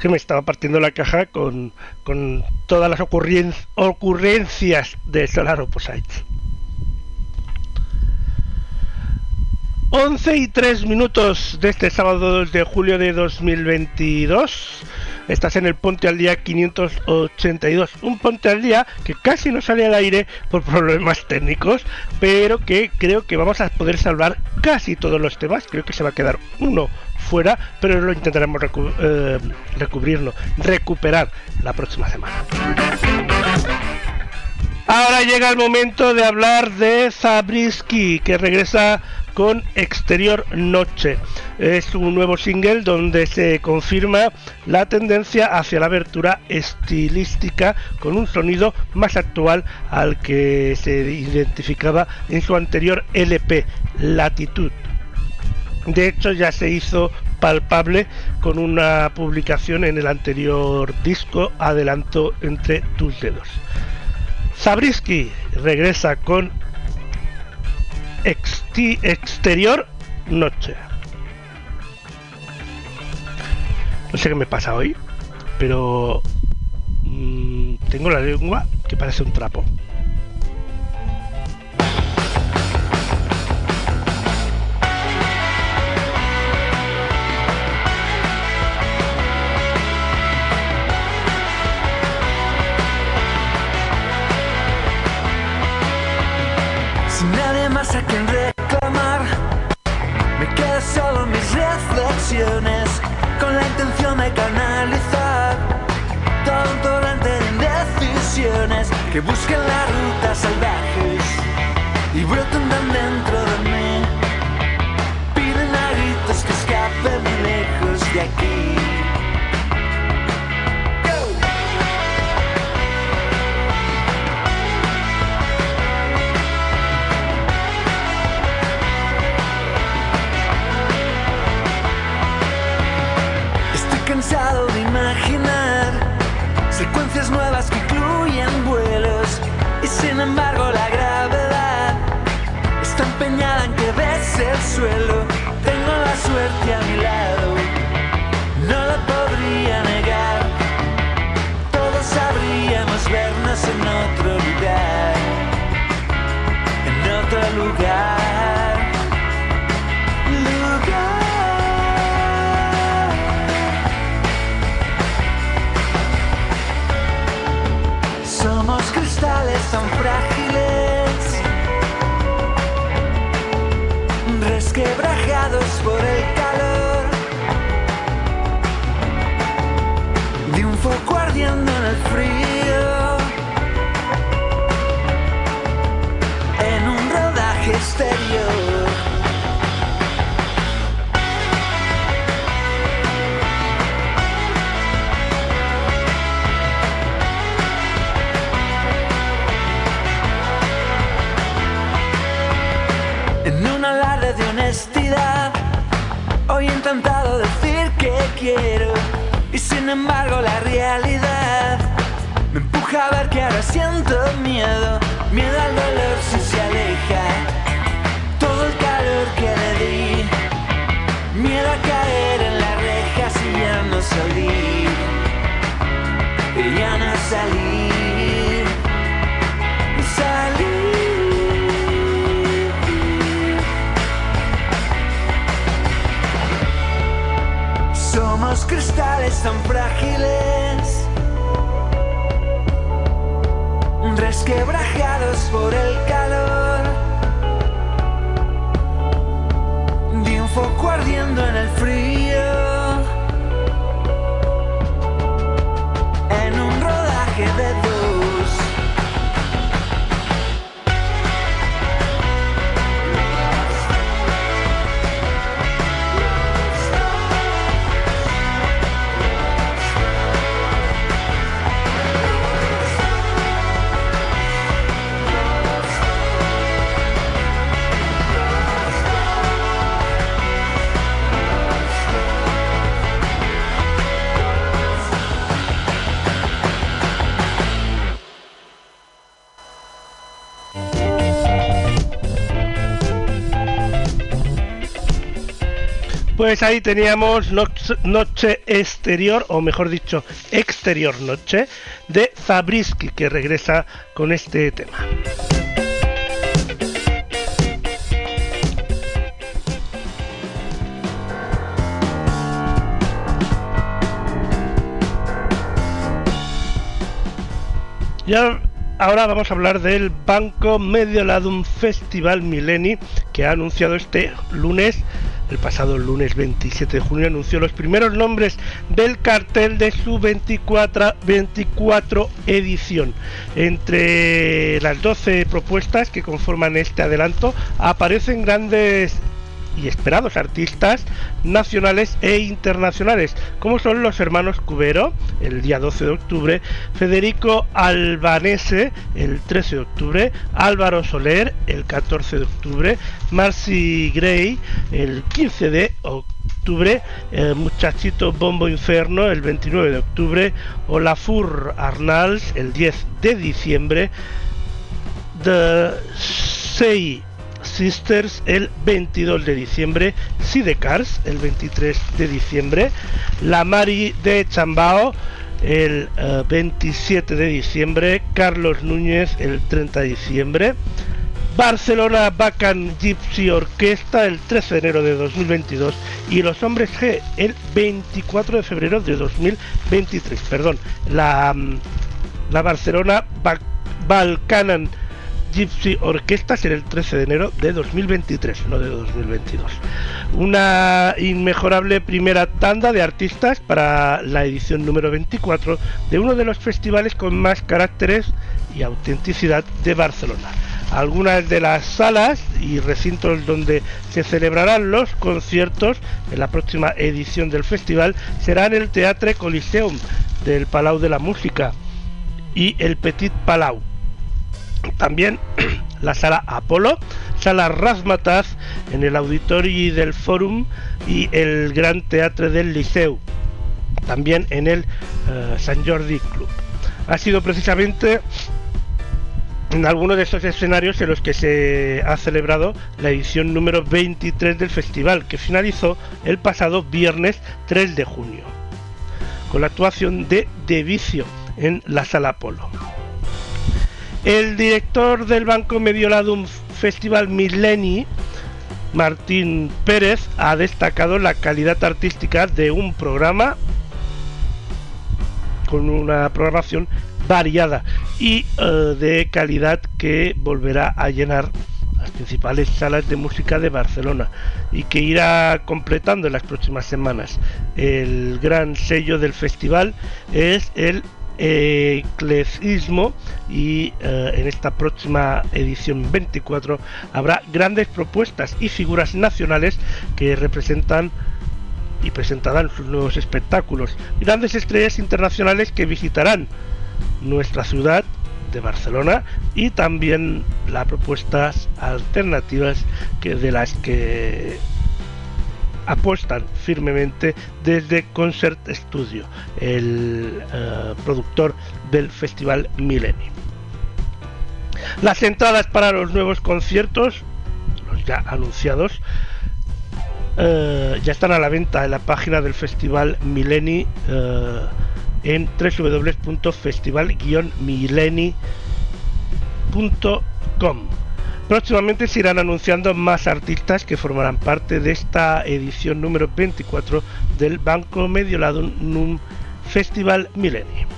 Que me estaba partiendo la caja con, con todas las ocurrencias de Solar Opposites. 11 y 3 minutos de este sábado 2 de julio de 2022. Estás en el Ponte al Día 582. Un Ponte al Día que casi no sale al aire por problemas técnicos, pero que creo que vamos a poder salvar casi todos los temas. Creo que se va a quedar uno fuera, pero lo intentaremos recu eh, recubrirlo, recuperar la próxima semana. Ahora llega el momento de hablar de Zabriskie, que regresa con Exterior Noche. Es un nuevo single donde se confirma la tendencia hacia la abertura estilística con un sonido más actual al que se identificaba en su anterior LP, Latitud. De hecho, ya se hizo palpable con una publicación en el anterior disco, Adelanto entre tus dedos. Zabriskie regresa con Exterior Noche. No sé qué me pasa hoy, pero mmm, tengo la lengua que parece un trapo. A quien reclamar, me quedo solo mis reflexiones con la intención de canalizar todo un torrente de indecisiones que busquen las rutas salvajes y brotan tan dentro de mí. Piden a gritos que escape muy lejos de aquí. de imaginar secuencias nuevas que incluyen vuelos y sin embargo la gravedad está empeñada en que ves el suelo. Tengo la suerte a mi lado, no la podría negar. Todos sabríamos verlo. Honestidad, hoy he intentado decir que quiero, y sin embargo la realidad me empuja a ver que ahora siento miedo, miedo al dolor si se aleja, todo el calor que le di, miedo a caer en la reja si ya no salir, y ya no salir, Somos cristales tan frágiles, resquebrajados por el calor de un foco ardiendo en el frío, en un rodaje de dos. Pues ahí teníamos Noche, Exterior, o mejor dicho, Exterior Noche, de Zabriskie, que regresa con este tema. Ya ahora vamos a hablar del Banco Medioladum Festival Millenni que ha anunciado este lunes, el pasado lunes 27 de junio, anunció los primeros nombres del cartel de su 24, 24 edición. Entre las 12 propuestas que conforman este adelanto aparecen grandes y esperados artistas nacionales e internacionales, como son los hermanos Cubero, el día 12 de octubre, Federico Albanese, el 13 de octubre, Álvaro Soler, el 14 de octubre, Marcy Gray, el 15 de octubre, el muchachito Bombo Inferno, el 29 de octubre, Olafur Arnals, el 10 de diciembre, The Sei Sisters el 22 de diciembre, Sidecars el 23 de diciembre, La Mari de Chambao el eh, 27 de diciembre, Carlos Núñez el 30 de diciembre, Barcelona Bacan Gypsy Orquesta el 13 de enero de 2022 y Los Hombres G el 24 de febrero de 2023. Perdón, la, mm, la Barcelona Ba- Balcanan Gypsy Orquesta será el 13 de enero de 2023, no de 2022. Una inmejorable primera tanda de artistas para la edición número 24 de uno de los festivales con más caracteres y autenticidad de Barcelona. Algunas de las salas y recintos donde se celebrarán los conciertos en la próxima edición del festival serán el Teatre Coliseum del Palau de la Música y el Petit Palau. También la sala Apolo, sala Razmataz en el auditorio del Forum y el Gran Teatre del Liceu, también en el eh, San Jordi Club. Ha sido precisamente en algunos de esos escenarios en los que se ha celebrado la edición número 23 del festival, que finalizó el pasado viernes 3 de junio, con la actuación de De Vicio en la Sala Polo. El director del Banco Medioladum Festival Millenni, Martín Pérez, ha destacado la calidad artística de un programa con una programación variada y eh, de calidad que volverá a llenar las principales salas de música de Barcelona y que irá completando en las próximas semanas. El gran sello del festival es el eclectismo y eh, en esta próxima edición 24 habrá grandes propuestas y figuras nacionales que representan y presentarán sus nuevos espectáculos. Grandes estrellas internacionales que visitarán nuestra ciudad de Barcelona y también las propuestas alternativas que de las que apuestan firmemente desde Concert Studio, el eh, productor del Festival Millennium. Las entradas para los nuevos conciertos, los ya anunciados, eh, ya están a la venta en la página del Festival Millennium eh, en www.festival-mileni.com. Próximamente se irán anunciando más artistas que formarán parte de esta edición número 24 del Banco Medioladum Festival Millennium.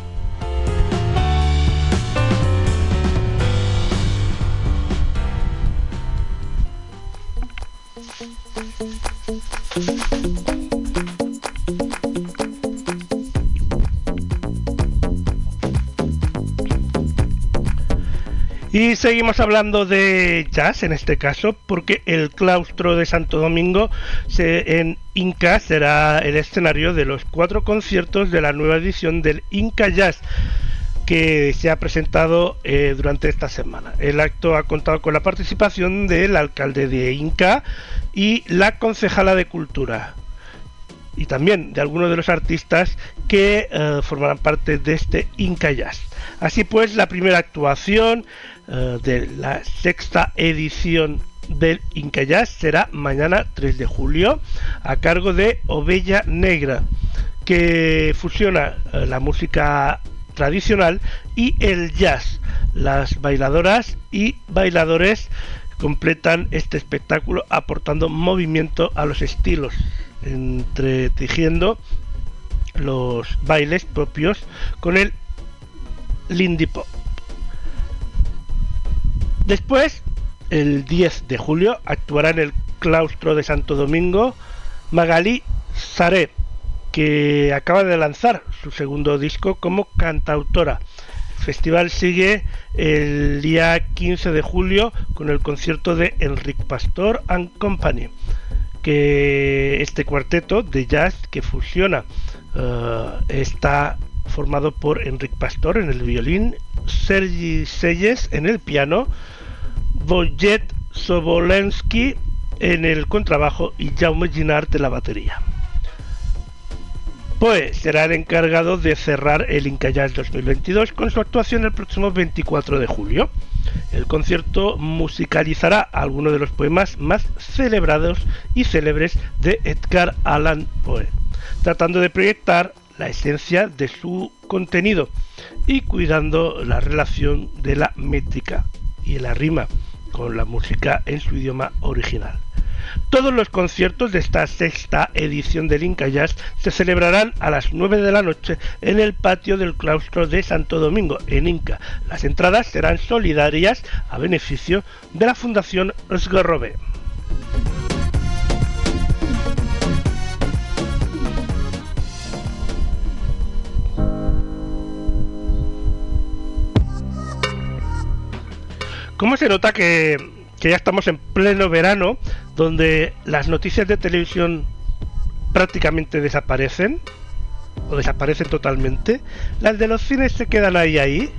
Y seguimos hablando de jazz en este caso, porque el claustro de Santo Domingo en Inca será el escenario de los cuatro conciertos de la nueva edición del Inca Jazz que se ha presentado eh, durante esta semana. El acto ha contado con la participación del alcalde de Inca y la concejala de Cultura y también de algunos de los artistas que eh, formarán parte de este Inca Jazz. Así pues, la primera actuación eh, de la sexta edición del Inca Jazz será mañana 3 de julio a cargo de Ovella Negra que fusiona eh, la música tradicional y el jazz. Las bailadoras y bailadores completan este espectáculo aportando movimiento a los estilos, entretejiendo los bailes propios con el Lindy Pop. Después, el 10 de julio, actuará en el claustro de Santo Domingo Magalí Saret, que acaba de lanzar su segundo disco como cantautora. El festival sigue el día 15 de julio con el concierto de Enric Pastor and Company, que este cuarteto de jazz que fusiona uh, está formado por Enric Pastor en el violín, Sergi Selles en el piano, Bojet Sobolensky en el contrabajo y Jaume Ginard en la batería. Pues será el encargado de cerrar el Inca Jazz 2022 con su actuación el próximo 24 de julio. El concierto musicalizará algunos de los poemas más celebrados y célebres de Edgar Allan Poe, tratando de proyectar la esencia de su contenido y cuidando la relación de la métrica y la rima con la música en su idioma original. Todos los conciertos de esta sexta edición del Inca Jazz se celebrarán a las 9 de la noche en el patio del claustro de Santo Domingo, en Inca. Las entradas serán solidarias a beneficio de la Fundación Sgarrobe. ¿Cómo se nota que, ya estamos en pleno verano, donde las noticias de televisión prácticamente desaparecen? O desaparecen totalmente. Las de los cines se quedan ahí ahí,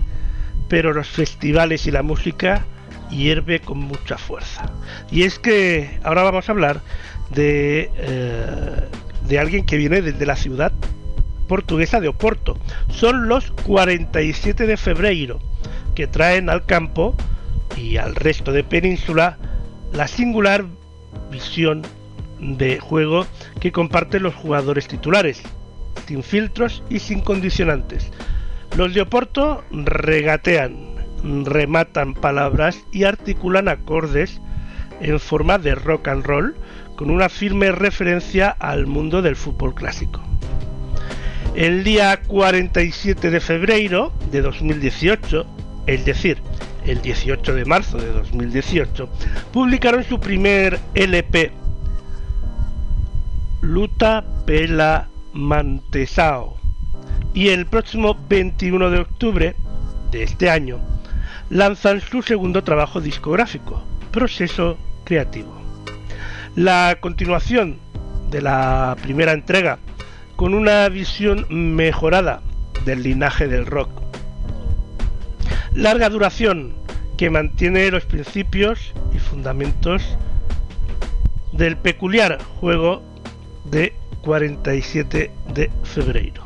pero los festivales y la música hierve con mucha fuerza. Y es que ahora vamos a hablar de, eh, de alguien que viene desde la ciudad portuguesa de Oporto. Son los 47 de febrero que traen al campo y al resto de península la singular visión de juego que comparten los jugadores titulares, sin filtros y sin condicionantes. Los de Oporto regatean, rematan palabras y articulan acordes en forma de rock and roll con una firme referencia al mundo del fútbol clásico. El día 47 de febrero de 2018, es decir, el 18 de marzo de 2018, publicaron su primer LP, Luta Pela Mantesao, y el próximo 21 de octubre de este año lanzan su segundo trabajo discográfico, Proceso Creativo. La continuación de la primera entrega, con una visión mejorada del linaje del rock. Larga duración, que mantiene los principios y fundamentos del peculiar juego de 47 de febrero.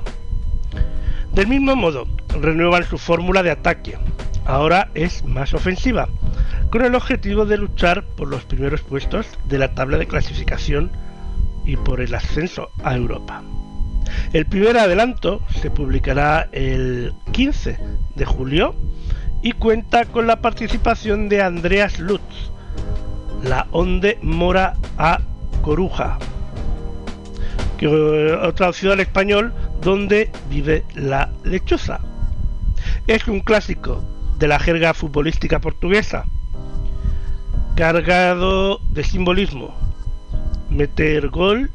Del mismo modo, renuevan su fórmula de ataque. Ahora es más ofensiva, con el objetivo de luchar por los primeros puestos de la tabla de clasificación y por el ascenso a Europa. El primer adelanto se publicará el 15 de julio y cuenta con la participación de Andreas Lutz, la Onde Mora a Coruja, que eh, traducido al español donde vive la lechuza. Es un clásico de la jerga futbolística portuguesa, cargado de simbolismo. Meter gol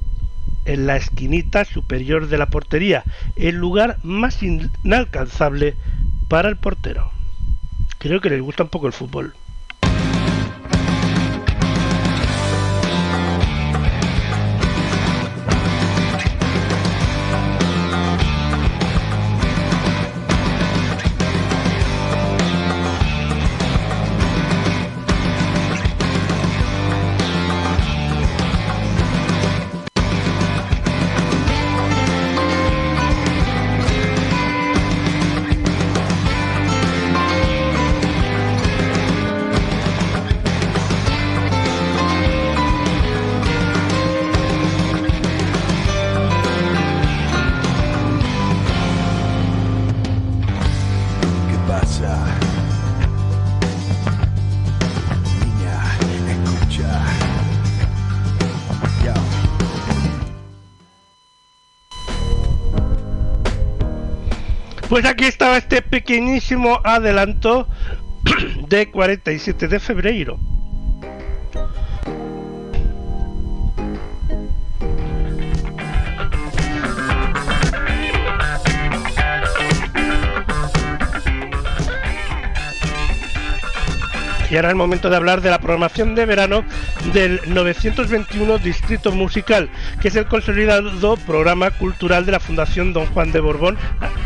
en la esquinita superior de la portería, el lugar más inalcanzable para el portero. Creo que les gusta un poco el fútbol. Pues aquí estaba este pequeñísimo adelanto de 47 de febrero. Y ahora es el momento de hablar de la programación de verano del 921 Distrito Musical, que es el consolidado programa cultural de la Fundación Don Juan de Borbón,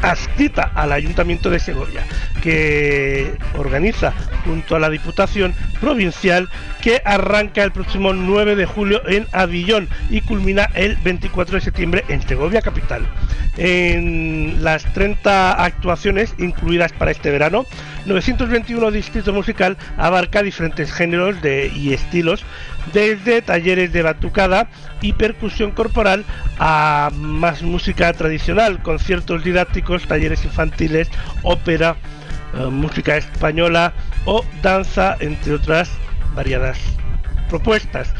adscrita al Ayuntamiento de Segovia, que organiza junto a la Diputación Provincial, que arranca el próximo 9 de julio en Avillón y culmina el 24 de septiembre en Segovia Capital. En las 30 actuaciones incluidas para este verano, 921 Distrito Musical abarca diferentes géneros y estilos, desde talleres de batucada y percusión corporal a más música tradicional, conciertos didácticos, talleres infantiles, ópera, música española o danza, entre otras variadas propuestas.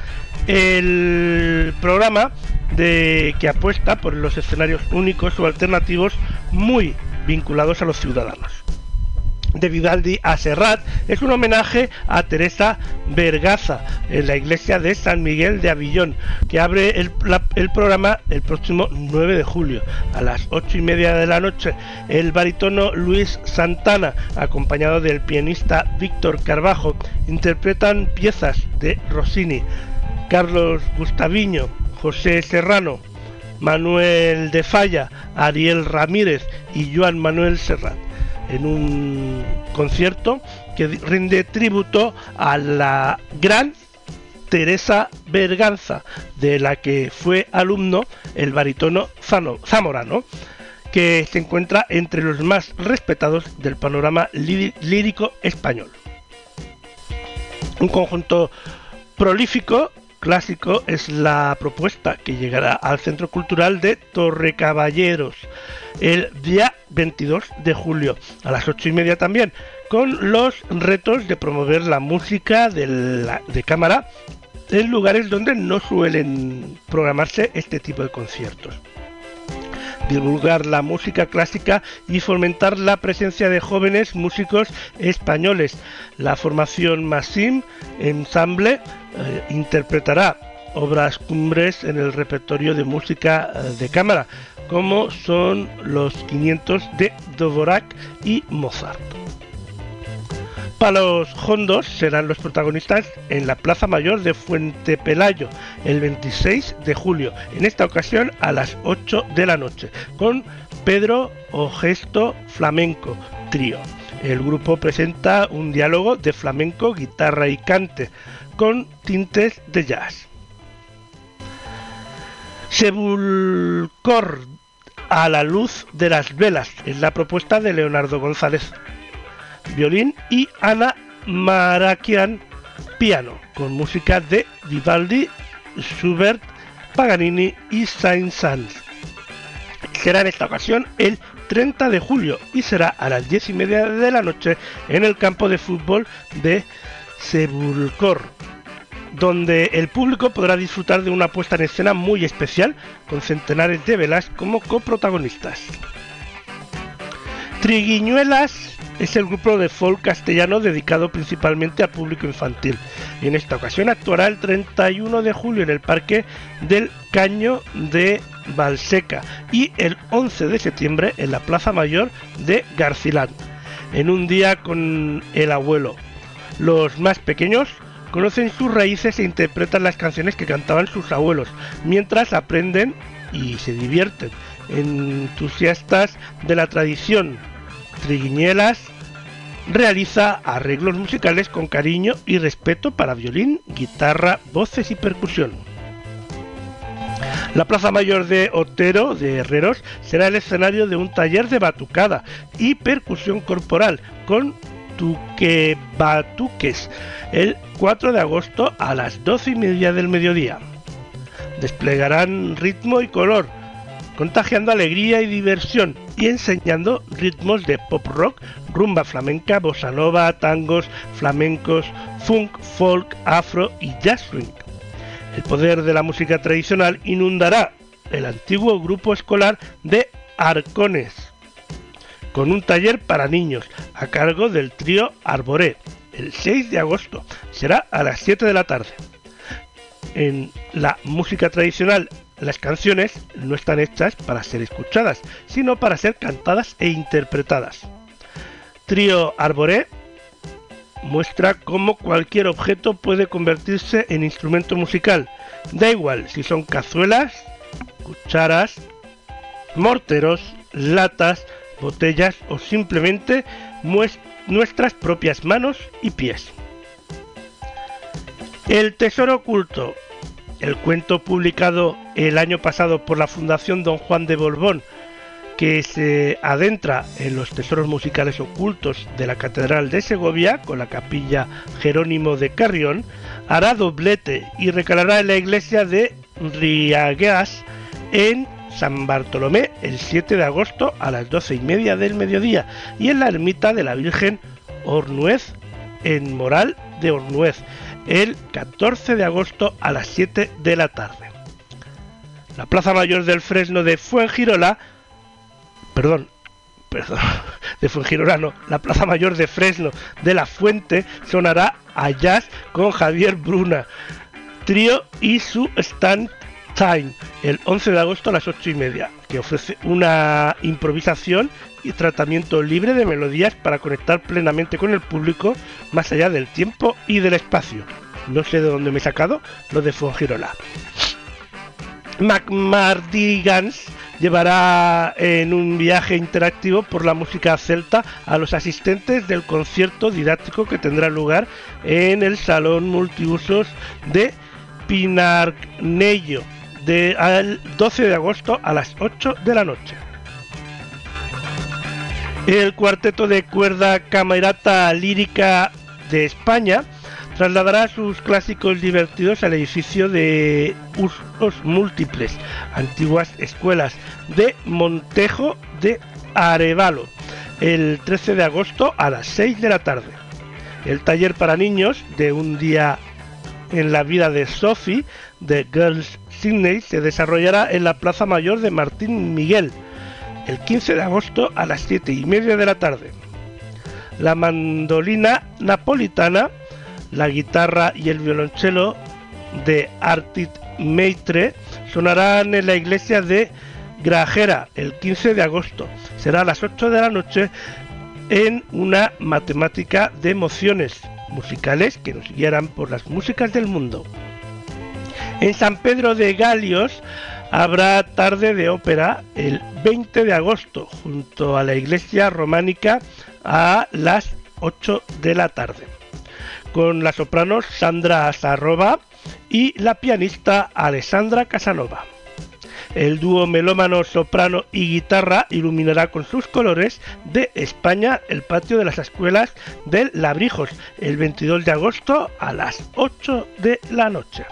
El programa de que apuesta por los escenarios únicos o alternativos muy vinculados a los ciudadanos de Vivaldi a Serrat es un homenaje a Teresa Vergaza en la iglesia de San Miguel de Avillón, que abre el, programa el próximo 9 de julio a las 8 y media de la noche. El barítono Luis Santana, acompañado del pianista Víctor Carbajo, interpretan piezas de Rossini. Carlos Gustaviño, José Serrano, Manuel de Falla, Ariel Ramírez y Joan Manuel Serrat en un concierto que rinde tributo a la gran Teresa Berganza, de la que fue alumno el barítono Zano- Zamorano, que se encuentra entre los más respetados del panorama lírico español. Un conjunto prolífico clásico es la propuesta que llegará al Centro Cultural de Torrecaballeros el día 22 de julio a las 8 y media también con los retos de promover la música de, de cámara en lugares donde no suelen programarse este tipo de conciertos divulgar la música clásica y fomentar la presencia de jóvenes músicos españoles. La formación Massim Ensemble eh, interpretará obras cumbres en el repertorio de música eh, de cámara, como son los 500 de Dvorak y Mozart. Palos Hondos serán los protagonistas en la Plaza Mayor de Fuente Pelayo el 26 de julio, en esta ocasión a las 8 de la noche, con Pedro Ogesto Flamenco Trío. El grupo presenta un diálogo de flamenco, guitarra y cante, con tintes de jazz. Sebulcor a la luz de las velas es la propuesta de Leonardo González violín y Ana Marakian piano, con música de Vivaldi, Schubert, Paganini y Saint-Saëns. Será en esta ocasión el 30 de julio y será a las 10 y media de la noche en el campo de fútbol de Sebulcor, donde el público podrá disfrutar de una puesta en escena muy especial con centenares de velas como coprotagonistas. Triguiñuelas es el grupo de folk castellano dedicado principalmente al público infantil. Y en esta ocasión actuará el 31 de julio en el Parque del Caño de Valseca y el 11 de septiembre en la Plaza Mayor de Garcilán. En un día con el abuelo. Los más pequeños conocen sus raíces e interpretan las canciones que cantaban sus abuelos, mientras aprenden y se divierten. Entusiastas de la tradición Triguiñelas realiza arreglos musicales con cariño y respeto para violín, guitarra, voces y percusión. La Plaza Mayor de Otero de Herreros será el escenario de un taller de batucada y percusión corporal con tuque batuques el 4 de agosto a las 12 y media del mediodía. Desplegarán ritmo y color, contagiando alegría y diversión y enseñando ritmos de pop rock, rumba flamenca, bossa nova, tangos, flamencos, funk, folk, afro y jazz swing. El poder de la música tradicional inundará el antiguo grupo escolar de Arcones, con un taller para niños a cargo del trío Arboré, el 6 de agosto. Será a las 7 de la tarde. En la música tradicional las canciones no están hechas para ser escuchadas, sino para ser cantadas e interpretadas. Trío Arboré muestra cómo cualquier objeto puede convertirse en instrumento musical. Da igual si son cazuelas, cucharas, morteros, latas, botellas o simplemente nuestras propias manos y pies. El tesoro oculto el cuento publicado el año pasado por la Fundación Don Juan de Borbón, que se adentra en los tesoros musicales ocultos de la Catedral de Segovia con la capilla Jerónimo de Carrión, hará doblete y recalará en la iglesia de Riagueas en San Bartolomé el 7 de agosto a las 12 y media del mediodía y en la ermita de la Virgen Ornuez en Moral de Ornuez el 14 de agosto a las 7 de la tarde. La Plaza Mayor del Fresno de Fuengirola, perdón, perdón, de Fuengirola no, la Plaza Mayor de Fresno de la Fuente sonará a jazz con Javier Bruna, trío y su stand Time, el 11 de agosto a las 8 y media, que ofrece una improvisación y tratamiento libre de melodías para conectar plenamente con el público más allá del tiempo y del espacio. No sé de dónde me he sacado lo de Fongirola. McMardigans llevará en un viaje interactivo por la música celta a los asistentes del concierto didáctico que tendrá lugar en el Salón Multiusos de Pinarnello de, al 12 de agosto a las 8 de la noche. El cuarteto de cuerda Camerata Lírica de España trasladará sus clásicos divertidos al edificio de usos múltiples, antiguas escuelas de Montejo de Arevalo, el 13 de agosto a las 6 de la tarde. El taller para niños de un día en la vida de Sophie de Girls Sydney se desarrollará en la Plaza Mayor de Martín Miguel el 15 de agosto a las 7 y media de la tarde. La mandolina napolitana, la guitarra y el violonchelo de Artit Meitre sonarán en la iglesia de Grajera el 15 de agosto. Será a las 8 de la noche en una matemática de emociones musicales que nos guiarán por las músicas del mundo. En San Pedro de Galios habrá tarde de ópera el 20 de agosto junto a la iglesia románica a las 8 de la tarde con la soprano Sandra Azarroba y la pianista Alessandra Casanova. El dúo melómano, soprano y guitarra iluminará con sus colores de España el patio de las escuelas del Labrijos el 22 de agosto a las 8 de la noche.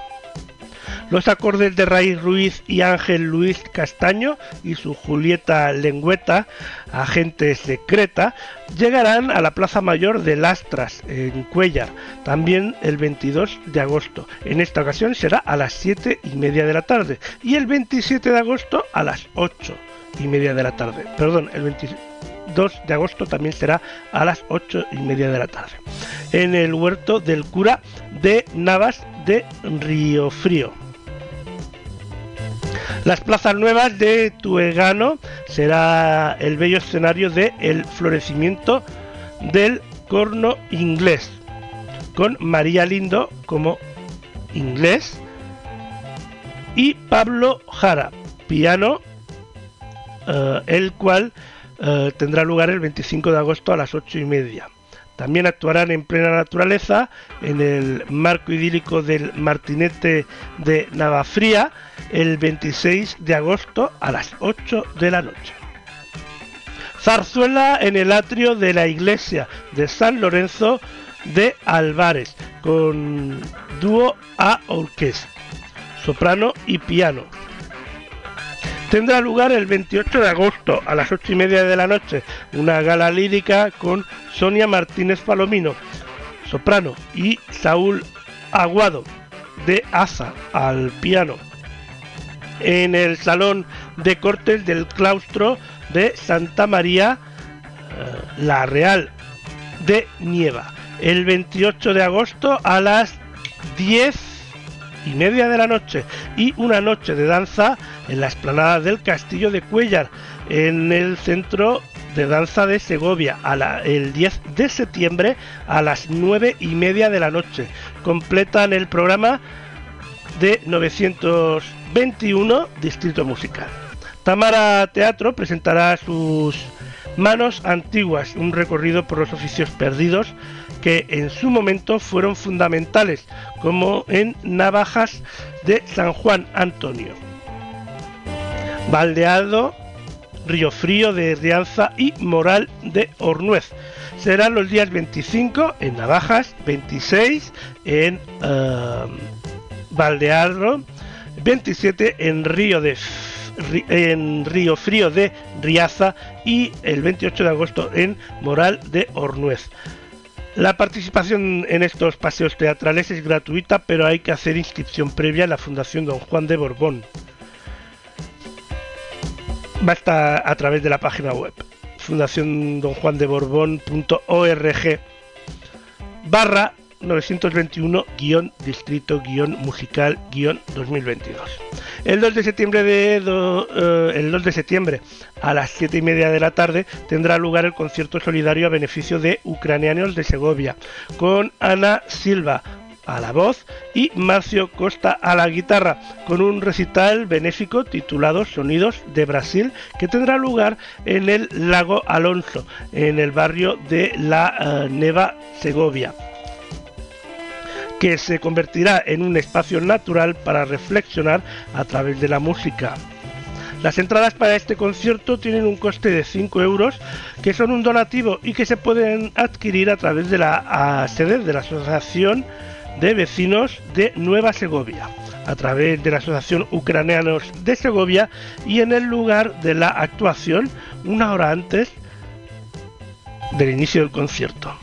Los acordes de Raíz Ruiz y Ángel Luis Castaño y su Julieta Lengüeta, agente secreta, llegarán a la Plaza Mayor de Lastras, en Cuellar, también el 22 de agosto. En esta ocasión será a las 7 y media de la tarde y el 27 de agosto a las 8 y media de la tarde. Perdón, el 22 de agosto también será a las 8 y media de la tarde. En el huerto del cura de Navas de Río Frío. Las plazas nuevas de Tuegano será el bello escenario de el florecimiento del corno inglés, con María Lindo como inglés y Pablo Jara, piano, eh, el cual eh, tendrá lugar el 25 de agosto a las 8 y media. También actuarán en plena naturaleza en el marco idílico del Martinete de Navafría el 26 de agosto a las 8 de la noche. Zarzuela en el atrio de la iglesia de San Lorenzo de Álvarez con dúo a orquesta, soprano y piano. Tendrá lugar el 28 de agosto a las 8 y media de la noche una gala lírica con Sonia Martínez Palomino, soprano, y Saúl Aguado de Aza al piano. En el Salón de Cortes del Claustro de Santa María eh, La Real de Nieva, el 28 de agosto a las 10 y media de la noche y una noche de danza en la explanada del Castillo de Cuellar en el centro de danza de Segovia el 10 de septiembre a las 9 y media de la noche. Completan el programa de 921 Distrito Musical. Tamara Teatro presentará sus Manos Antiguas, un recorrido por los oficios perdidos que en su momento fueron fundamentales, como en Navajas de San Juan Antonio. Baldeado, Río Frío de Rianza y Moral de Ornuez. Serán los días 25 en Navajas, 26 en uh, Valdearro, 27 en Río de en Río Frío de Riaza y el 28 de agosto en Moral de Ornuez. La participación en estos paseos teatrales es gratuita, pero hay que hacer inscripción previa en la Fundación Don Juan de Borbón. Basta a través de la página web fundaciondonjuandeborbón.org barra 921-distrito-musical-2022. El 2 de septiembre de eh, el 2 de septiembre a las 7 y media de la tarde tendrá lugar el concierto solidario a beneficio de ucranianos de Segovia con Ana Silva a la voz y Marcio Costa a la guitarra, con un recital benéfico titulado Sonidos de Brasil, que tendrá lugar en el Lago Alonso, en el barrio de la uh, Neva Segovia que se convertirá en un espacio natural para reflexionar a través de la música. Las entradas para este concierto tienen un coste de 5 euros, que son un donativo y que se pueden adquirir a través de la sede de la Asociación de Vecinos de Nueva Segovia, a través de la Asociación Ucranianos de Segovia y en el lugar de la actuación una hora antes del inicio del concierto.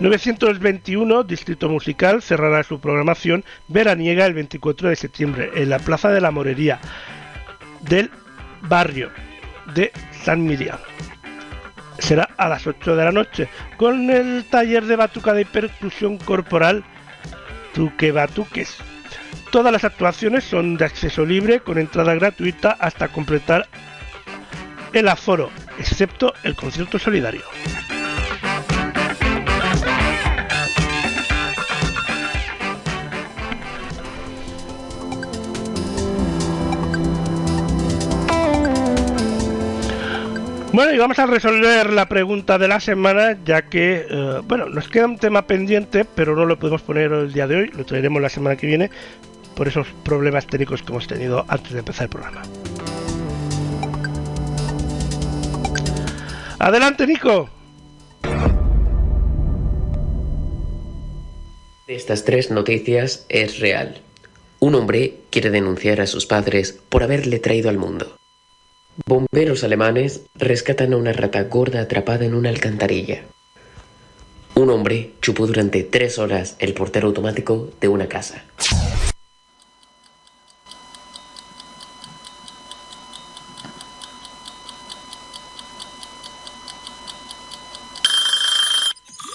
921 Distrito Musical cerrará su programación veraniega el 24 de septiembre en la Plaza de la Morería del barrio de San Miriam. Será a las 8 de la noche con el taller de batuca de percusión corporal Tuque Batuques. Todas las actuaciones son de acceso libre con entrada gratuita hasta completar el aforo, excepto el concierto solidario. Bueno, y vamos a resolver la pregunta de la semana, ya que, eh, bueno, nos queda un tema pendiente, pero no lo podemos poner el día de hoy, lo traeremos la semana que viene, por esos problemas técnicos que hemos tenido antes de empezar el programa. Adelante, Nico. Estas tres noticias es real. Un hombre quiere denunciar a sus padres por haberle traído al mundo. Bomberos alemanes rescatan a una rata gorda atrapada en una alcantarilla. Un hombre chupó durante tres horas el portero automático de una casa.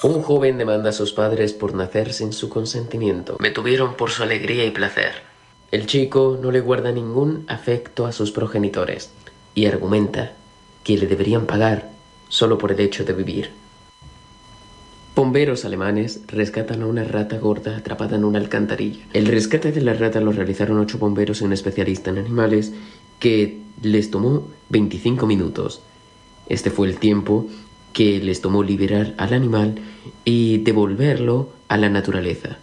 Un joven demanda a sus padres por nacer sin su consentimiento. Me tuvieron por su alegría y placer. El chico no le guarda ningún afecto a sus progenitores y argumenta que le deberían pagar solo por el hecho de vivir. Bomberos alemanes rescatan a una rata gorda atrapada en una alcantarilla. El rescate de la rata lo realizaron ocho bomberos y un especialista en animales que les tomó 25 minutos. Este fue el tiempo que les tomó liberar al animal y devolverlo a la naturaleza.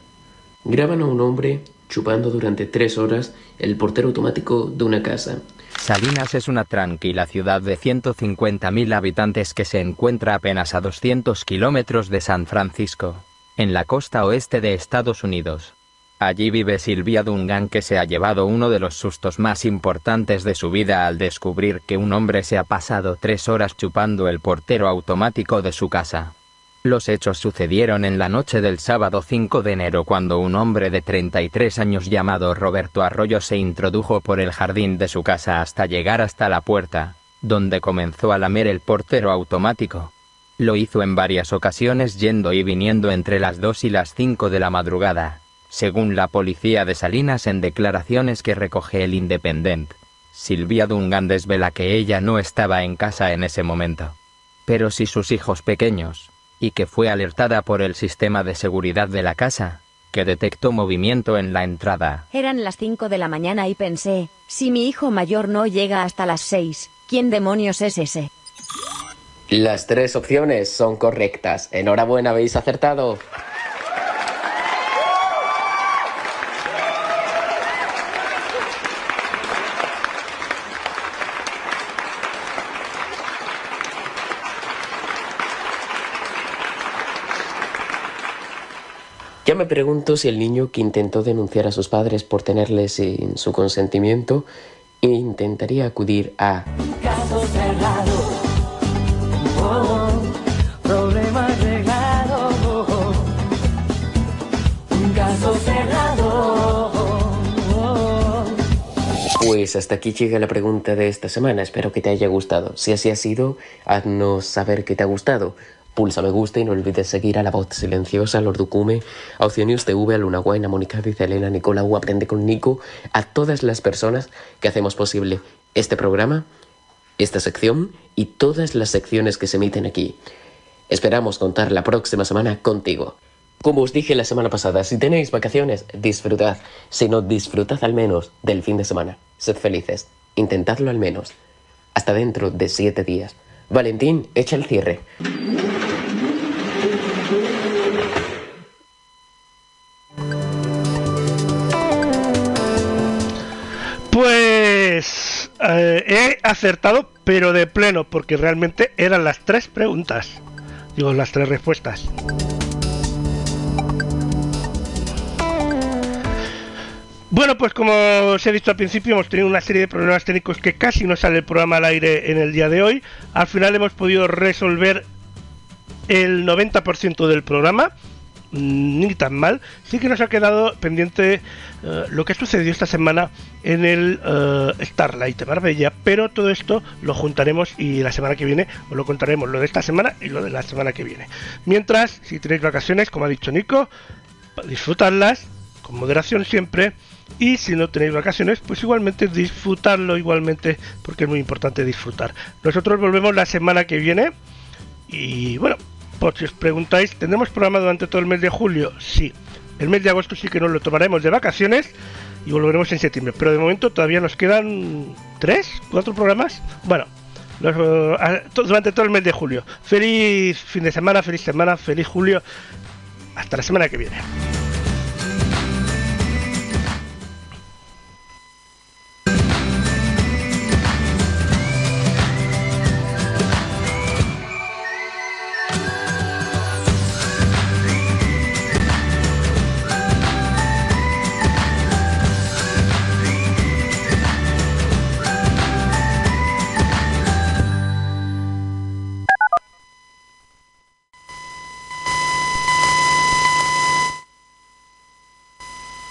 Graban a un hombre chupando durante tres horas el portero automático de una casa. Salinas es una tranquila ciudad de 150.000 habitantes que se encuentra apenas a 200 kilómetros de San Francisco, en la costa oeste de Estados Unidos. Allí vive Silvia Dungan que se ha llevado uno de los sustos más importantes de su vida al descubrir que un hombre se ha pasado tres horas chupando el portero automático de su casa. Los hechos sucedieron en la noche del sábado 5 de enero cuando un hombre de 33 años llamado Roberto Arroyo se introdujo por el jardín de su casa hasta llegar hasta la puerta, donde comenzó a lamer el portero automático. Lo hizo en varias ocasiones yendo y viniendo entre las 2 y las 5 de la madrugada, según la policía de Salinas en declaraciones que recoge el Independent. Silvia Dungan desvela que ella no estaba en casa en ese momento. Pero si sus hijos pequeños, y que fue alertada por el sistema de seguridad de la casa, que detectó movimiento en la entrada. Eran las 5 de la mañana y pensé, si mi hijo mayor no llega hasta las 6, ¿quién demonios es ese? Las tres opciones son correctas. Enhorabuena, habéis acertado. Me pregunto si el niño que intentó denunciar a sus padres por tenerles sin su consentimiento intentaría acudir a... Caso cerrado. Oh, problema. Un caso cerrado. Pues hasta aquí llega la pregunta de esta semana. Espero que te haya gustado. Si así ha sido, haznos saber que te ha gustado. Pulsa me gusta y no olvides seguir a La Voz Silenciosa, Lord Ducume, a TV, a Luna Guayna, Mónica Elena, Nicolau, Aprende con Nico, a todas las personas que hacemos posible este programa, esta sección y todas las secciones que se emiten aquí. Esperamos contar la próxima semana contigo. Como os dije la semana pasada, si tenéis vacaciones, disfrutad. Si no, disfrutad al menos del fin de semana. Sed felices. Intentadlo al menos. Hasta dentro de siete días. Valentín, echa el cierre. Pues eh, he acertado, pero de pleno, porque realmente eran las tres preguntas. Digo, las tres respuestas. Bueno, pues como os he dicho al principio, hemos tenido una serie de problemas técnicos que casi no sale el programa al aire en el día de hoy. Al final hemos podido resolver el 90% del programa, ni tan mal. Sí que nos ha quedado pendiente eh, lo que sucedió esta semana en el eh, Starlight de Marbella, pero todo esto lo juntaremos y la semana que viene os lo contaremos, lo de esta semana y lo de la semana que viene. Mientras, si tenéis vacaciones, como ha dicho Nico, disfrutarlas con moderación siempre y si no tenéis vacaciones, pues igualmente disfrutarlo igualmente, porque es muy importante disfrutar. Nosotros volvemos la semana que viene y bueno, por si os preguntáis, ¿tendremos programa durante todo el mes de julio? Sí. El mes de agosto sí que nos lo tomaremos de vacaciones y volveremos en septiembre. Pero de momento todavía nos quedan tres, cuatro programas. Bueno, durante todo el mes de julio. Feliz fin de semana, feliz semana, feliz julio. Hasta la semana que viene.